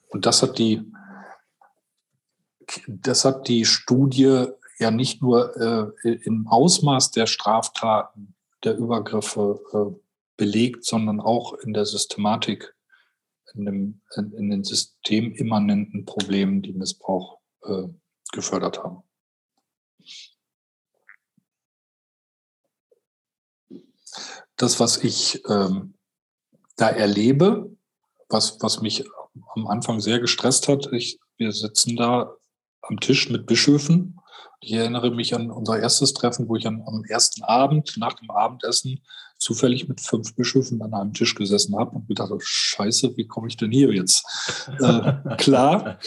Und das hat die, das hat die Studie ja nicht nur äh, im Ausmaß der Straftaten, der Übergriffe äh, belegt, sondern auch in der Systematik, in, dem, in, den systemimmanenten Problemen, die Missbrauch äh, gefördert haben. Das, was ich ähm, da erlebe, was, was mich am Anfang sehr gestresst hat, ich, wir sitzen da am Tisch mit Bischöfen. Ich erinnere mich an unser erstes Treffen, wo ich an, am ersten Abend nach dem Abendessen zufällig mit fünf Bischöfen an einem Tisch gesessen habe und gedacht, scheiße, wie komme ich denn hier jetzt? äh, klar,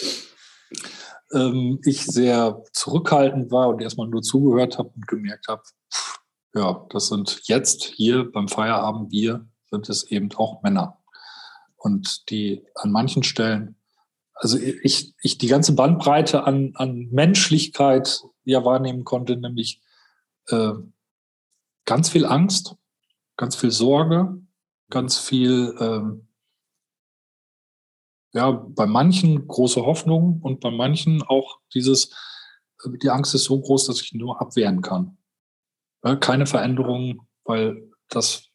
ähm, ich sehr zurückhaltend war und erstmal nur zugehört habe und gemerkt habe, ja, das sind jetzt hier beim Feierabend wir sind es eben auch Männer. Und die an manchen Stellen, also ich, ich die ganze Bandbreite an, an Menschlichkeit ja wahrnehmen konnte, nämlich äh, ganz viel Angst, ganz viel Sorge, ganz viel ähm, ja, bei manchen große Hoffnung und bei manchen auch dieses, äh, die Angst ist so groß, dass ich nur abwehren kann. Ja, keine Veränderung, weil das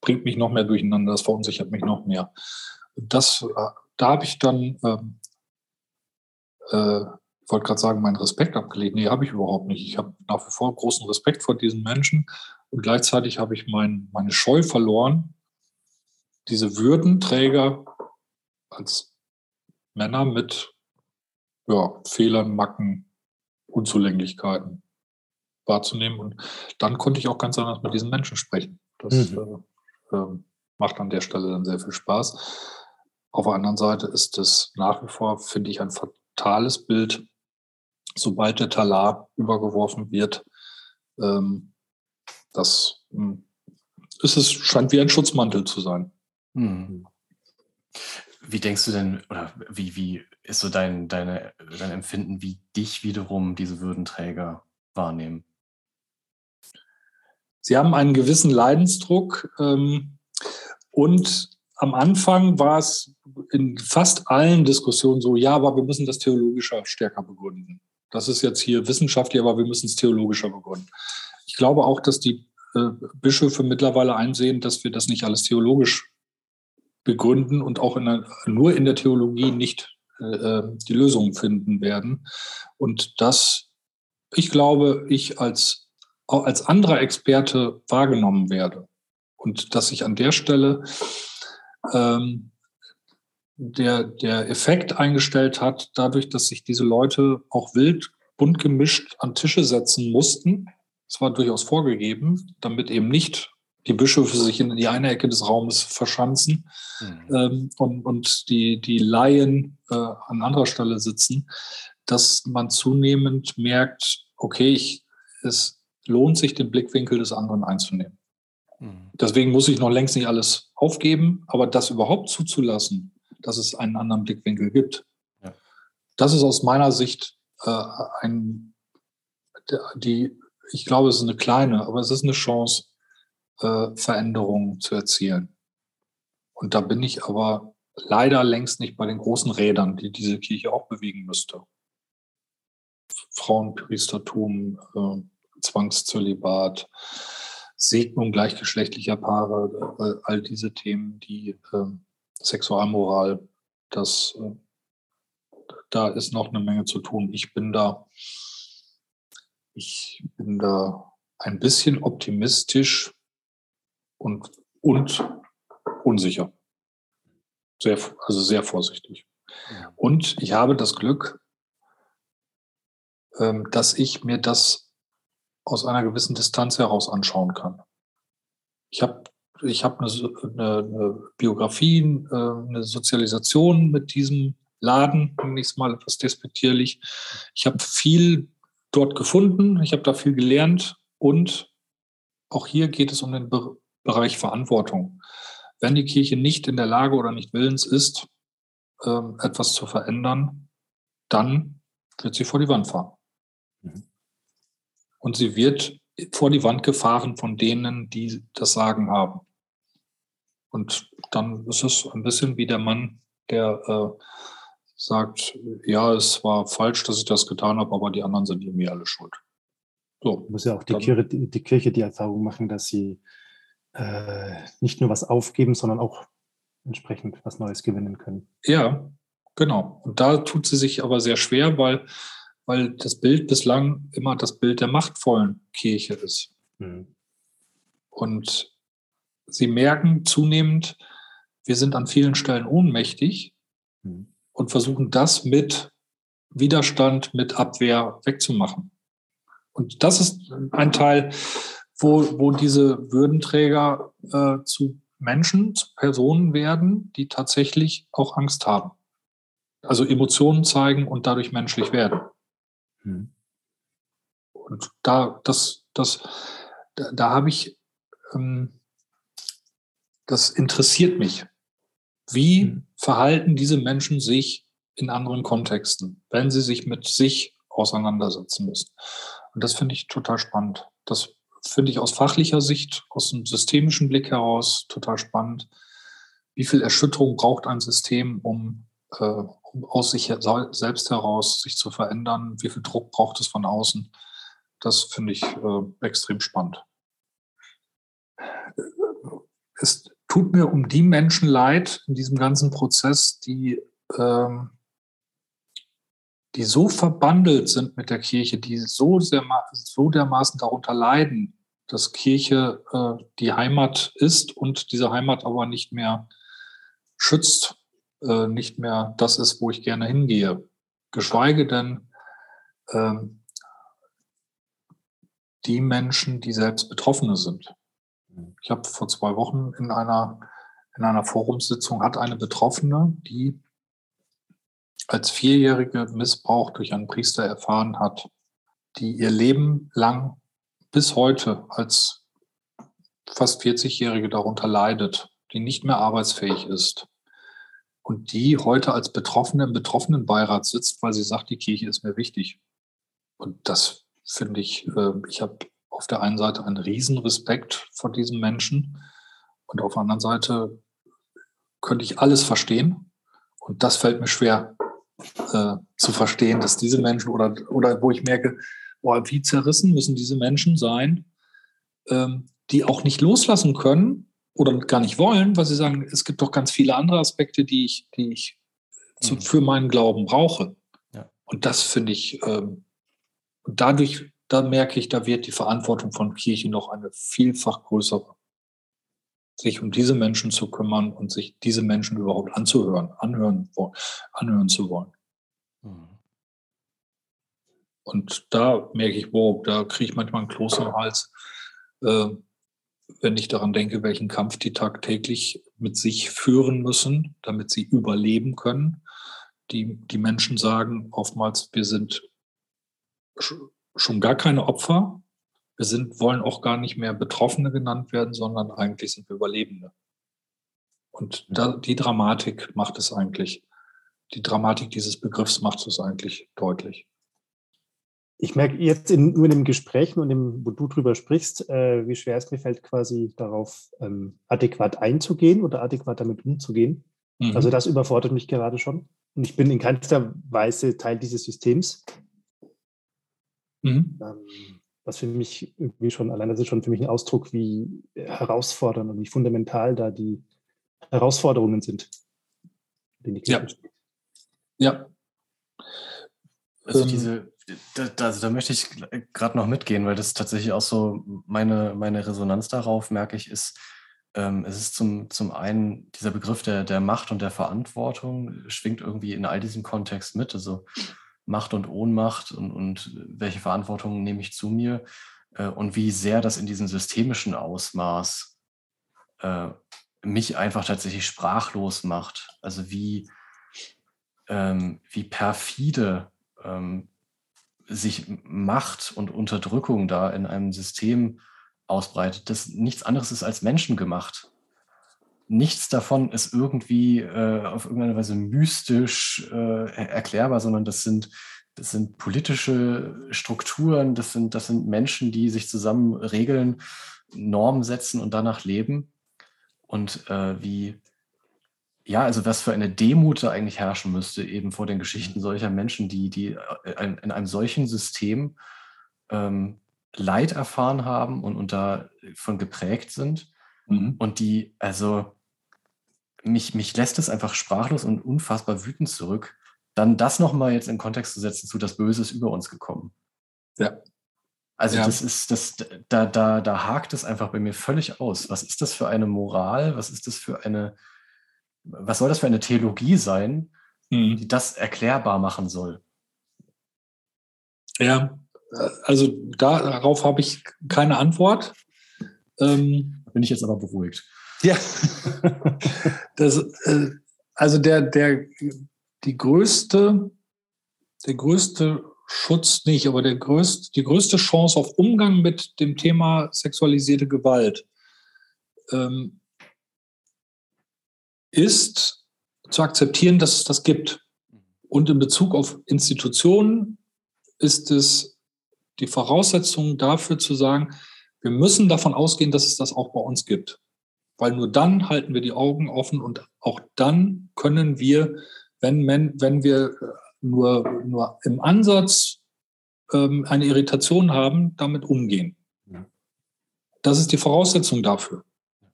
bringt mich noch mehr durcheinander, das verunsichert mich noch mehr. Das, äh, da habe ich dann, ähm, äh, ich wollte gerade sagen, meinen Respekt abgelegt. Nee, habe ich überhaupt nicht. Ich habe nach wie vor großen Respekt vor diesen Menschen und gleichzeitig habe ich mein, meine Scheu verloren, diese Würdenträger als Männer mit ja, Fehlern, Macken, Unzulänglichkeiten wahrzunehmen. Und dann konnte ich auch ganz anders mit diesen Menschen sprechen. Das mhm. äh, äh, macht an der Stelle dann sehr viel Spaß. Auf der anderen Seite ist es nach wie vor, finde ich, ein fatales Bild, sobald der Talar übergeworfen wird. Ähm, das hm, ist es, scheint wie ein Schutzmantel zu sein. Mhm. Wie denkst du denn, oder wie, wie ist so dein, deine, dein Empfinden, wie dich wiederum diese Würdenträger wahrnehmen? Sie haben einen gewissen Leidensdruck ähm, und am Anfang war es in fast allen Diskussionen so, ja, aber wir müssen das theologischer stärker begründen. Das ist jetzt hier wissenschaftlich, aber wir müssen es theologischer begründen. Ich glaube auch, dass die äh, Bischöfe mittlerweile einsehen, dass wir das nicht alles theologisch begründen und auch in der, nur in der Theologie nicht äh, äh, die Lösung finden werden. Und das, ich glaube, ich als, als anderer Experte wahrgenommen werde. Und dass sich an der Stelle ähm, der, der Effekt eingestellt hat, dadurch, dass sich diese Leute auch wild bunt gemischt an Tische setzen mussten. Es war durchaus vorgegeben, damit eben nicht die Bischöfe sich in die eine Ecke des Raumes verschanzen mhm. ähm, und, und die, die Laien äh, an anderer Stelle sitzen, dass man zunehmend merkt, okay, ich, es lohnt sich, den Blickwinkel des anderen einzunehmen. Deswegen muss ich noch längst nicht alles aufgeben, aber das überhaupt zuzulassen, dass es einen anderen Blickwinkel gibt, ja. das ist aus meiner Sicht äh, ein, die, ich glaube, es ist eine kleine, aber es ist eine Chance, äh, Veränderungen zu erzielen. Und da bin ich aber leider längst nicht bei den großen Rädern, die diese Kirche auch bewegen müsste. Frauenpriestertum, äh, Zwangszölibat, Segnung gleichgeschlechtlicher Paare, all diese Themen, die äh, Sexualmoral, das, äh, da ist noch eine Menge zu tun. Ich bin da, ich bin da ein bisschen optimistisch, und, und unsicher. Sehr, also sehr vorsichtig. Und ich habe das Glück, ähm, dass ich mir das aus einer gewissen Distanz heraus anschauen kann. Ich habe ich hab eine, eine, eine Biografie, äh, eine Sozialisation mit diesem Laden, nächstes Mal etwas despektierlich. Ich habe viel dort gefunden, ich habe da viel gelernt und auch hier geht es um den Be Bereich Verantwortung. Wenn die Kirche nicht in der Lage oder nicht willens ist, ähm, etwas zu verändern, dann wird sie vor die Wand fahren. Und sie wird vor die Wand gefahren von denen, die das Sagen haben. Und dann ist es ein bisschen wie der Mann, der äh, sagt, ja, es war falsch, dass ich das getan habe, aber die anderen sind irgendwie alle schuld. So, muss ja auch die, Kirche, die, die, Kirche die Erfahrung machen, dass sie äh, nicht nur was aufgeben, sondern auch entsprechend was Neues gewinnen können. Ja, genau. Und da tut sie sich aber sehr schwer, weil, weil das Bild bislang immer das Bild der machtvollen Kirche ist. Mhm. Und sie merken zunehmend, wir sind an vielen Stellen ohnmächtig mhm. und versuchen das mit Widerstand, mit Abwehr wegzumachen. Und das ist ein Teil, wo, wo diese Würdenträger äh, zu Menschen, zu Personen werden, die tatsächlich auch Angst haben. Also Emotionen zeigen und dadurch menschlich werden. Hm. Und da, das, das, da, da habe ich, ähm, das interessiert mich. Wie hm. verhalten diese Menschen sich in anderen Kontexten, wenn sie sich mit sich auseinandersetzen müssen? Und das finde ich total spannend. Das finde ich aus fachlicher Sicht, aus einem systemischen Blick heraus total spannend. Wie viel Erschütterung braucht ein System, um, äh, um aus sich selbst heraus sich zu verändern? Wie viel Druck braucht es von außen? Das finde ich äh, extrem spannend. Es tut mir um die Menschen leid in diesem ganzen Prozess, die ähm, die so verbandelt sind mit der Kirche, die so, sehr, so dermaßen darunter leiden, dass Kirche äh, die Heimat ist und diese Heimat aber nicht mehr schützt, äh, nicht mehr das ist, wo ich gerne hingehe. Geschweige denn äh, die Menschen, die selbst Betroffene sind. Ich habe vor zwei Wochen in einer, in einer Forumssitzung hat eine Betroffene, die als Vierjährige Missbrauch durch einen Priester erfahren hat, die ihr Leben lang bis heute als fast 40-Jährige darunter leidet, die nicht mehr arbeitsfähig ist und die heute als Betroffene im Betroffenenbeirat sitzt, weil sie sagt, die Kirche ist mir wichtig. Und das finde ich, äh, ich habe auf der einen Seite einen Riesenrespekt vor diesen Menschen und auf der anderen Seite könnte ich alles verstehen. Und das fällt mir schwer, äh, zu verstehen, dass diese Menschen oder, oder wo ich merke, boah, wie zerrissen müssen diese Menschen sein, ähm, die auch nicht loslassen können oder gar nicht wollen, weil sie sagen, es gibt doch ganz viele andere Aspekte, die ich, die ich zu, mhm. für meinen Glauben brauche. Ja. Und das finde ich, ähm, dadurch, da merke ich, da wird die Verantwortung von Kirche noch eine vielfach größere sich um diese Menschen zu kümmern und sich diese Menschen überhaupt anzuhören, anhören, anhören zu wollen. Mhm. Und da merke ich, wow, da kriege ich manchmal einen Kloß im Hals, äh, wenn ich daran denke, welchen Kampf die tagtäglich mit sich führen müssen, damit sie überleben können. Die, die Menschen sagen oftmals, wir sind schon gar keine Opfer, wir sind, wollen auch gar nicht mehr Betroffene genannt werden, sondern eigentlich sind wir Überlebende. Und da, die Dramatik macht es eigentlich, die Dramatik dieses Begriffs macht es eigentlich deutlich. Ich merke jetzt in, nur in dem Gespräch und dem, wo du drüber sprichst, äh, wie schwer es mir fällt, quasi darauf ähm, adäquat einzugehen oder adäquat damit umzugehen. Mhm. Also das überfordert mich gerade schon. Und ich bin in keinster Weise Teil dieses Systems. Mhm. Ähm, was für mich irgendwie schon, allein das ist schon für mich ein Ausdruck, wie herausfordernd und wie fundamental da die Herausforderungen sind. Die ja. ja. Also ähm. diese, da, also da möchte ich gerade noch mitgehen, weil das tatsächlich auch so meine, meine Resonanz darauf, merke ich, ist, ähm, es ist zum, zum einen dieser Begriff der, der Macht und der Verantwortung schwingt irgendwie in all diesem Kontext mit. Also Macht und Ohnmacht und, und welche Verantwortung nehme ich zu mir äh, und wie sehr das in diesem systemischen Ausmaß äh, mich einfach tatsächlich sprachlos macht. Also wie, ähm, wie perfide ähm, sich Macht und Unterdrückung da in einem System ausbreitet, das nichts anderes ist als menschengemacht. Nichts davon ist irgendwie äh, auf irgendeine Weise mystisch äh, erklärbar, sondern das sind, das sind politische Strukturen, das sind, das sind Menschen, die sich zusammen regeln, Normen setzen und danach leben. Und äh, wie, ja, also was für eine Demut da eigentlich herrschen müsste, eben vor den Geschichten mhm. solcher Menschen, die, die äh, in einem solchen System ähm, Leid erfahren haben und, und davon geprägt sind. Mhm. Und die, also mich, mich lässt es einfach sprachlos und unfassbar wütend zurück, dann das nochmal jetzt in Kontext zu setzen zu, das Böse ist über uns gekommen. Ja. Also ja. das ist, das, da, da, da hakt es einfach bei mir völlig aus. Was ist das für eine Moral? Was ist das für eine, was soll das für eine Theologie sein, mhm. die das erklärbar machen soll? Ja, also darauf habe ich keine Antwort. Ähm, Bin ich jetzt aber beruhigt. Ja, das, äh, also der, der, die größte, der größte Schutz nicht, aber der größte, die größte Chance auf Umgang mit dem Thema sexualisierte Gewalt ähm, ist zu akzeptieren, dass es das gibt. Und in Bezug auf Institutionen ist es die Voraussetzung dafür zu sagen, wir müssen davon ausgehen, dass es das auch bei uns gibt. Weil nur dann halten wir die Augen offen und auch dann können wir, wenn, wenn wir nur, nur im Ansatz ähm, eine Irritation haben, damit umgehen. Das ist die Voraussetzung dafür.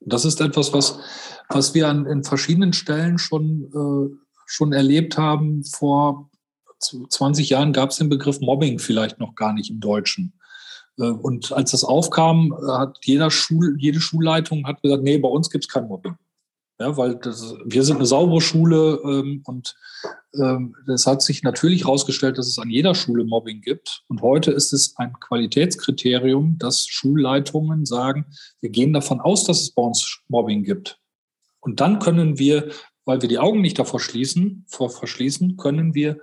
Das ist etwas, was, was wir an, in verschiedenen Stellen schon, äh, schon erlebt haben. Vor 20 Jahren gab es den Begriff Mobbing vielleicht noch gar nicht im Deutschen. Äh, und als das aufkam, hat jeder Schul, jede Schulleitung hat gesagt, nee, bei uns gibt es kein Mobbing. Ja, weil das, wir sind eine saubere Schule ähm, und ähm, es hat sich natürlich herausgestellt, dass es an jeder Schule Mobbing gibt. Und heute ist es ein Qualitätskriterium, dass Schulleitungen sagen, wir gehen davon aus, dass es bei uns Mobbing gibt. Und dann können wir, weil wir die Augen nicht davor schließen, vor verschließen, können wir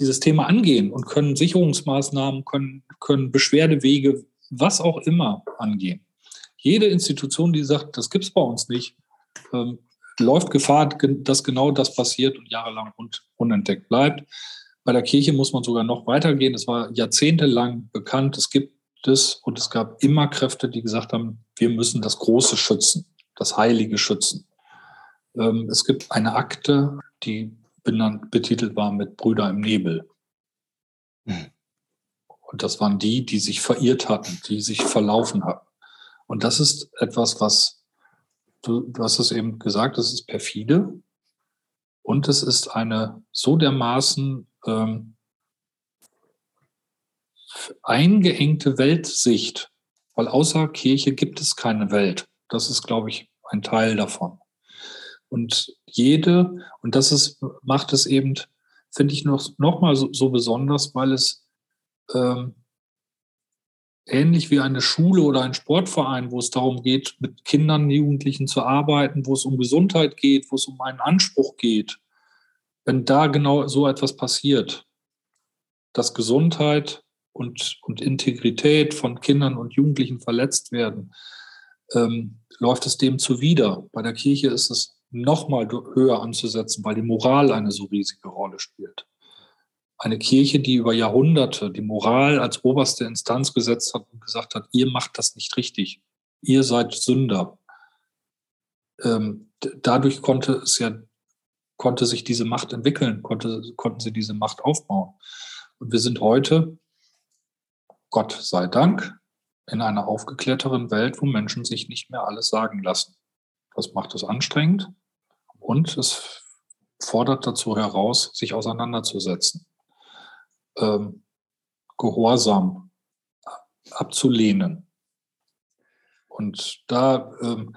dieses Thema angehen und können Sicherungsmaßnahmen, können, können Beschwerdewege, was auch immer angehen. Jede Institution, die sagt, das gibt es bei uns nicht, ähm, läuft Gefahr, dass genau das passiert und jahrelang unentdeckt bleibt. Bei der Kirche muss man sogar noch weitergehen. Es war jahrzehntelang bekannt, es gibt es und es gab immer Kräfte, die gesagt haben, wir müssen das Große schützen, das Heilige schützen. Ähm, es gibt eine Akte, die benannt, betitelt war mit Brüder im Nebel. Hm. Und das waren die, die sich verirrt hatten, die sich verlaufen hatten. Und das ist etwas, was du, du hast es eben gesagt, es ist perfide und es ist eine so dermaßen ähm, eingeengte Weltsicht, weil außer Kirche gibt es keine Welt. Das ist, glaube ich, ein Teil davon. Und jede, und das ist, macht es eben, finde ich, noch, noch mal so, so besonders, weil es ähm, ähnlich wie eine Schule oder ein Sportverein, wo es darum geht, mit Kindern, Jugendlichen zu arbeiten, wo es um Gesundheit geht, wo es um einen Anspruch geht, wenn da genau so etwas passiert, dass Gesundheit und, und Integrität von Kindern und Jugendlichen verletzt werden, ähm, läuft es dem zuwider. Bei der Kirche ist es nochmal höher anzusetzen, weil die Moral eine so riesige Rolle spielt eine Kirche, die über Jahrhunderte die Moral als oberste Instanz gesetzt hat und gesagt hat, ihr macht das nicht richtig, ihr seid Sünder. Ähm, dadurch konnte es ja, konnte sich diese Macht entwickeln, konnte, konnten sie diese Macht aufbauen. Und wir sind heute, Gott sei Dank, in einer aufgeklärteren Welt, wo Menschen sich nicht mehr alles sagen lassen. Das macht es anstrengend und es fordert dazu heraus, sich auseinanderzusetzen ähm, Gehorsam abzulehnen. Und da, ähm,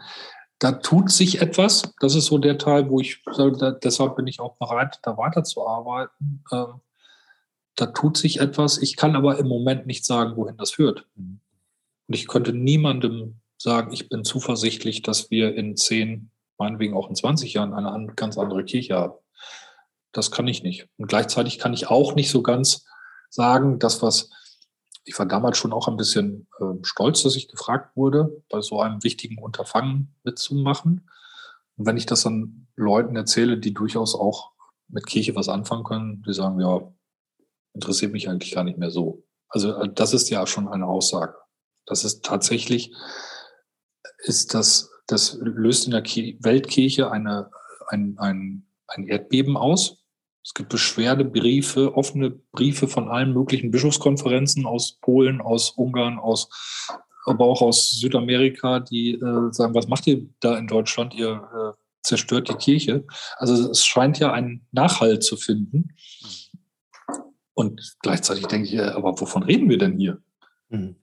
da tut sich etwas. Das ist so der Teil, wo ich da, deshalb bin ich auch bereit, da weiterzuarbeiten. Ähm, da tut sich etwas. Ich kann aber im Moment nicht sagen, wohin das führt. Mhm. Und ich könnte niemandem sagen, ich bin zuversichtlich, dass wir in zehn, meinetwegen auch in 20 Jahren eine ganz andere Kirche haben. Das kann ich nicht. Und gleichzeitig kann ich auch nicht so ganz sagen, dass was, ich war damals schon auch ein bisschen äh, stolz, dass ich gefragt wurde, bei so einem wichtigen Unterfangen mitzumachen. Und wenn ich das dann Leuten erzähle, die durchaus auch mit Kirche was anfangen können, die sagen, ja, interessiert mich eigentlich gar nicht mehr so. Also äh, das ist ja schon eine Aussage. Das ist tatsächlich, ist das, das löst in der Weltkirche eine, ein, ein, ein Erdbeben aus. Es gibt Beschwerdebriefe, offene Briefe von allen möglichen Bischofskonferenzen aus Polen, aus Ungarn, aus, aber auch aus Südamerika, die äh, sagen, was macht ihr da in Deutschland? Ihr äh, zerstört die Kirche. Also es scheint ja einen Nachhalt zu finden. Und gleichzeitig denke ich, aber wovon reden wir denn hier? Mhm.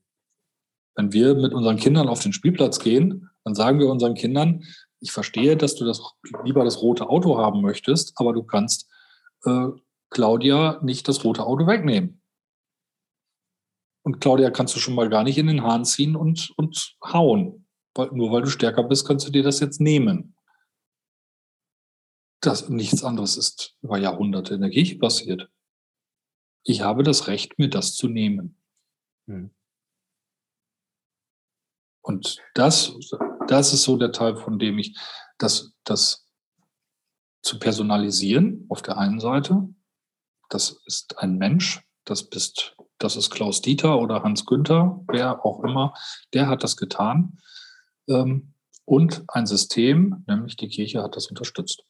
Wenn wir mit unseren Kindern auf den Spielplatz gehen, dann sagen wir unseren Kindern, ich verstehe, dass du das lieber das rote Auto haben möchtest, aber du kannst äh, Claudia nicht das rote Auto wegnehmen. Und Claudia kannst du schon mal gar nicht in den Hahn ziehen und, und hauen. Weil, nur weil du stärker bist, kannst du dir das jetzt nehmen. Das nichts anderes ist über Jahrhunderte in der Kirche passiert. Ich habe das Recht, mir das zu nehmen. Hm. Und das, das ist so der Teil, von dem ich das, das zu personalisieren auf der einen Seite. Das ist ein Mensch, das bist, das ist Klaus Dieter oder Hans Günther, wer auch immer, der hat das getan. Ähm, und ein System, nämlich die Kirche, hat das unterstützt.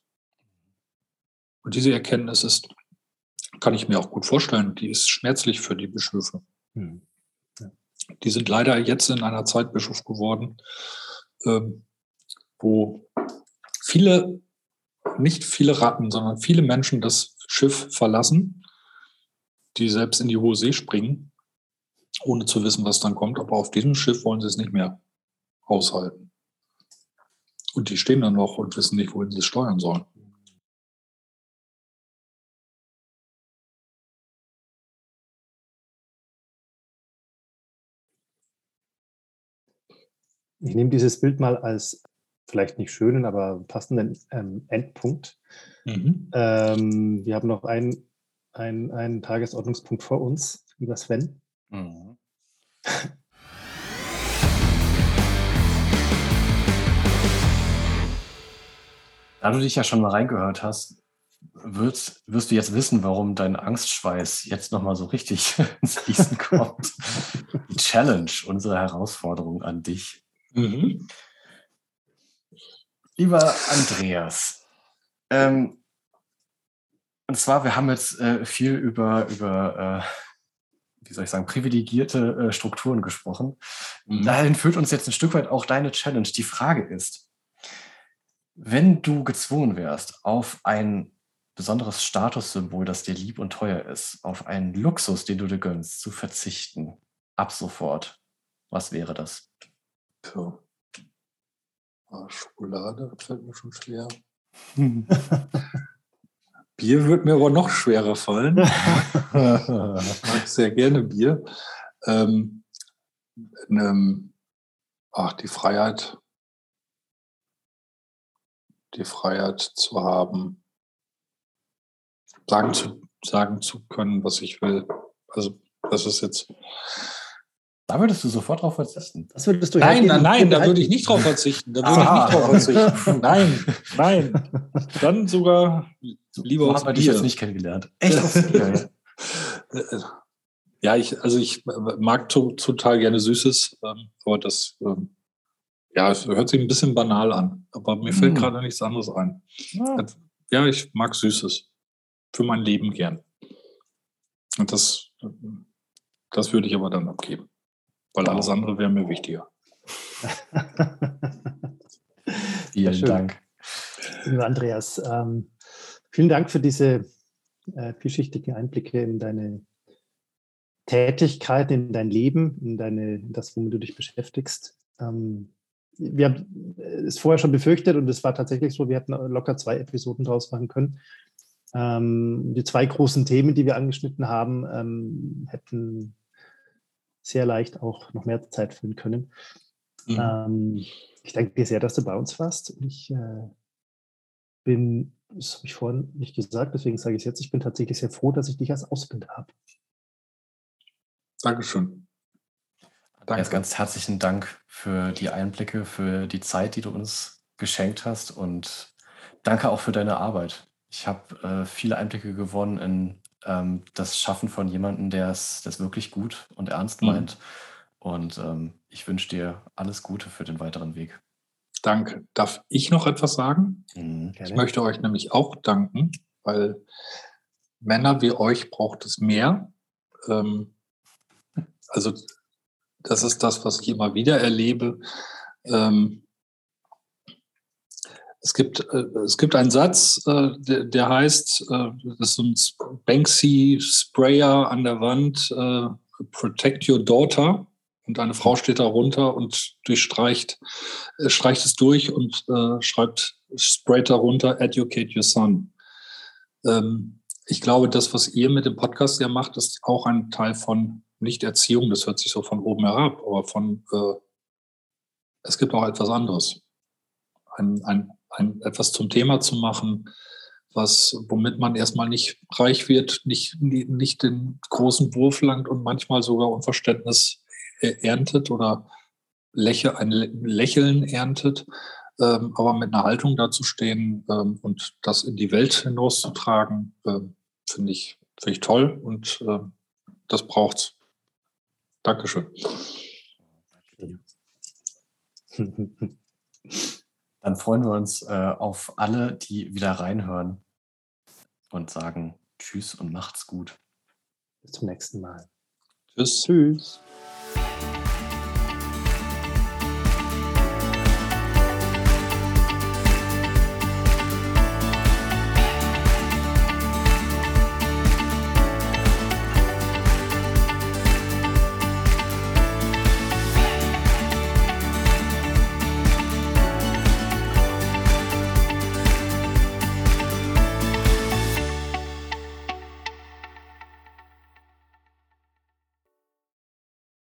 Und diese Erkenntnis ist, kann ich mir auch gut vorstellen, die ist schmerzlich für die Bischöfe. Mhm. Die sind leider jetzt in einer Zeit Bischof geworden, wo viele, nicht viele Ratten, sondern viele Menschen das Schiff verlassen, die selbst in die hohe See springen, ohne zu wissen, was dann kommt. Aber auf diesem Schiff wollen sie es nicht mehr aushalten. Und die stehen dann noch und wissen nicht, wohin sie es steuern sollen. Ich nehme dieses Bild mal als vielleicht nicht schönen, aber passenden ähm, Endpunkt. Mhm. Ähm, wir haben noch einen, einen, einen Tagesordnungspunkt vor uns, lieber Sven. Mhm. Da du dich ja schon mal reingehört hast, wirst, wirst du jetzt wissen, warum dein Angstschweiß jetzt nochmal so richtig ins Fließen kommt. Die Challenge, unsere Herausforderung an dich. Mhm. Lieber Andreas, ähm, und zwar, wir haben jetzt äh, viel über, über äh, wie soll ich sagen, privilegierte äh, Strukturen gesprochen. Mhm. Dahin führt uns jetzt ein Stück weit auch deine Challenge. Die Frage ist, wenn du gezwungen wärst, auf ein besonderes Statussymbol, das dir lieb und teuer ist, auf einen Luxus, den du dir gönnst, zu verzichten, ab sofort, was wäre das? So. Ah, Schokolade fällt mir schon schwer. Bier wird mir aber noch schwerer fallen. ich mag sehr gerne Bier. Ähm, ähm, ach, die Freiheit, die Freiheit zu haben, sagen zu, sagen zu können, was ich will. Also das ist jetzt da würdest du sofort drauf verzichten. Das würdest du nein, nein, nein, da würde ich nicht drauf verzichten. Da würde ich nicht drauf verzichten. Nein, nein. Dann sogar lieber so haben wir dich jetzt nicht kennengelernt. Echt Ja, ich, also ich mag total gerne Süßes, ähm, aber das, ähm, ja, es hört sich ein bisschen banal an. Aber mir fällt hm. gerade nichts anderes ein. Ja. ja, ich mag Süßes. Für mein Leben gern. Und das, das würde ich aber dann abgeben weil alles andere wäre mir wichtiger. vielen Dank. Lieber Andreas, ähm, vielen Dank für diese äh, vielschichtigen Einblicke in deine Tätigkeit, in dein Leben, in, deine, in das, womit du dich beschäftigst. Ähm, wir haben es vorher schon befürchtet und es war tatsächlich so, wir hätten locker zwei Episoden draus machen können. Ähm, die zwei großen Themen, die wir angeschnitten haben, ähm, hätten sehr leicht auch noch mehr Zeit füllen können. Mhm. Ähm, ich danke dir sehr, dass du bei uns warst. Ich äh, bin, das habe ich vorhin nicht gesagt, deswegen sage ich es jetzt, ich bin tatsächlich sehr froh, dass ich dich als Ausbilder habe. Dankeschön. Danke. Erst ganz herzlichen Dank für die Einblicke, für die Zeit, die du uns geschenkt hast und danke auch für deine Arbeit. Ich habe äh, viele Einblicke gewonnen in ähm, das Schaffen von jemandem, der es wirklich gut und ernst mhm. meint. Und ähm, ich wünsche dir alles Gute für den weiteren Weg. Danke. Darf ich noch etwas sagen? Mhm, ich möchte euch nämlich auch danken, weil Männer wie euch braucht es mehr. Ähm, also das ist das, was ich immer wieder erlebe. Ähm, es gibt, äh, es gibt einen Satz, äh, der, der, heißt, äh, das ist ein Banksy-Sprayer an der Wand, äh, Protect Your Daughter. Und eine Frau steht da runter und durchstreicht, äh, streicht es durch und äh, schreibt, sprayt darunter, Educate Your Son. Ähm, ich glaube, das, was ihr mit dem Podcast ja macht, ist auch ein Teil von nicht Erziehung, das hört sich so von oben herab, aber von, äh, es gibt auch etwas anderes. Ein, ein, ein, etwas zum Thema zu machen, was, womit man erstmal nicht reich wird, nicht, nicht den großen Wurf langt und manchmal sogar Unverständnis erntet oder Läche, ein Lächeln erntet, ähm, aber mit einer Haltung dazustehen ähm, und das in die Welt hinauszutragen, ähm, finde ich, find ich toll und äh, das braucht's. Dankeschön. Dann freuen wir uns äh, auf alle, die wieder reinhören und sagen Tschüss und macht's gut. Bis zum nächsten Mal. Tschüss. Tschüss.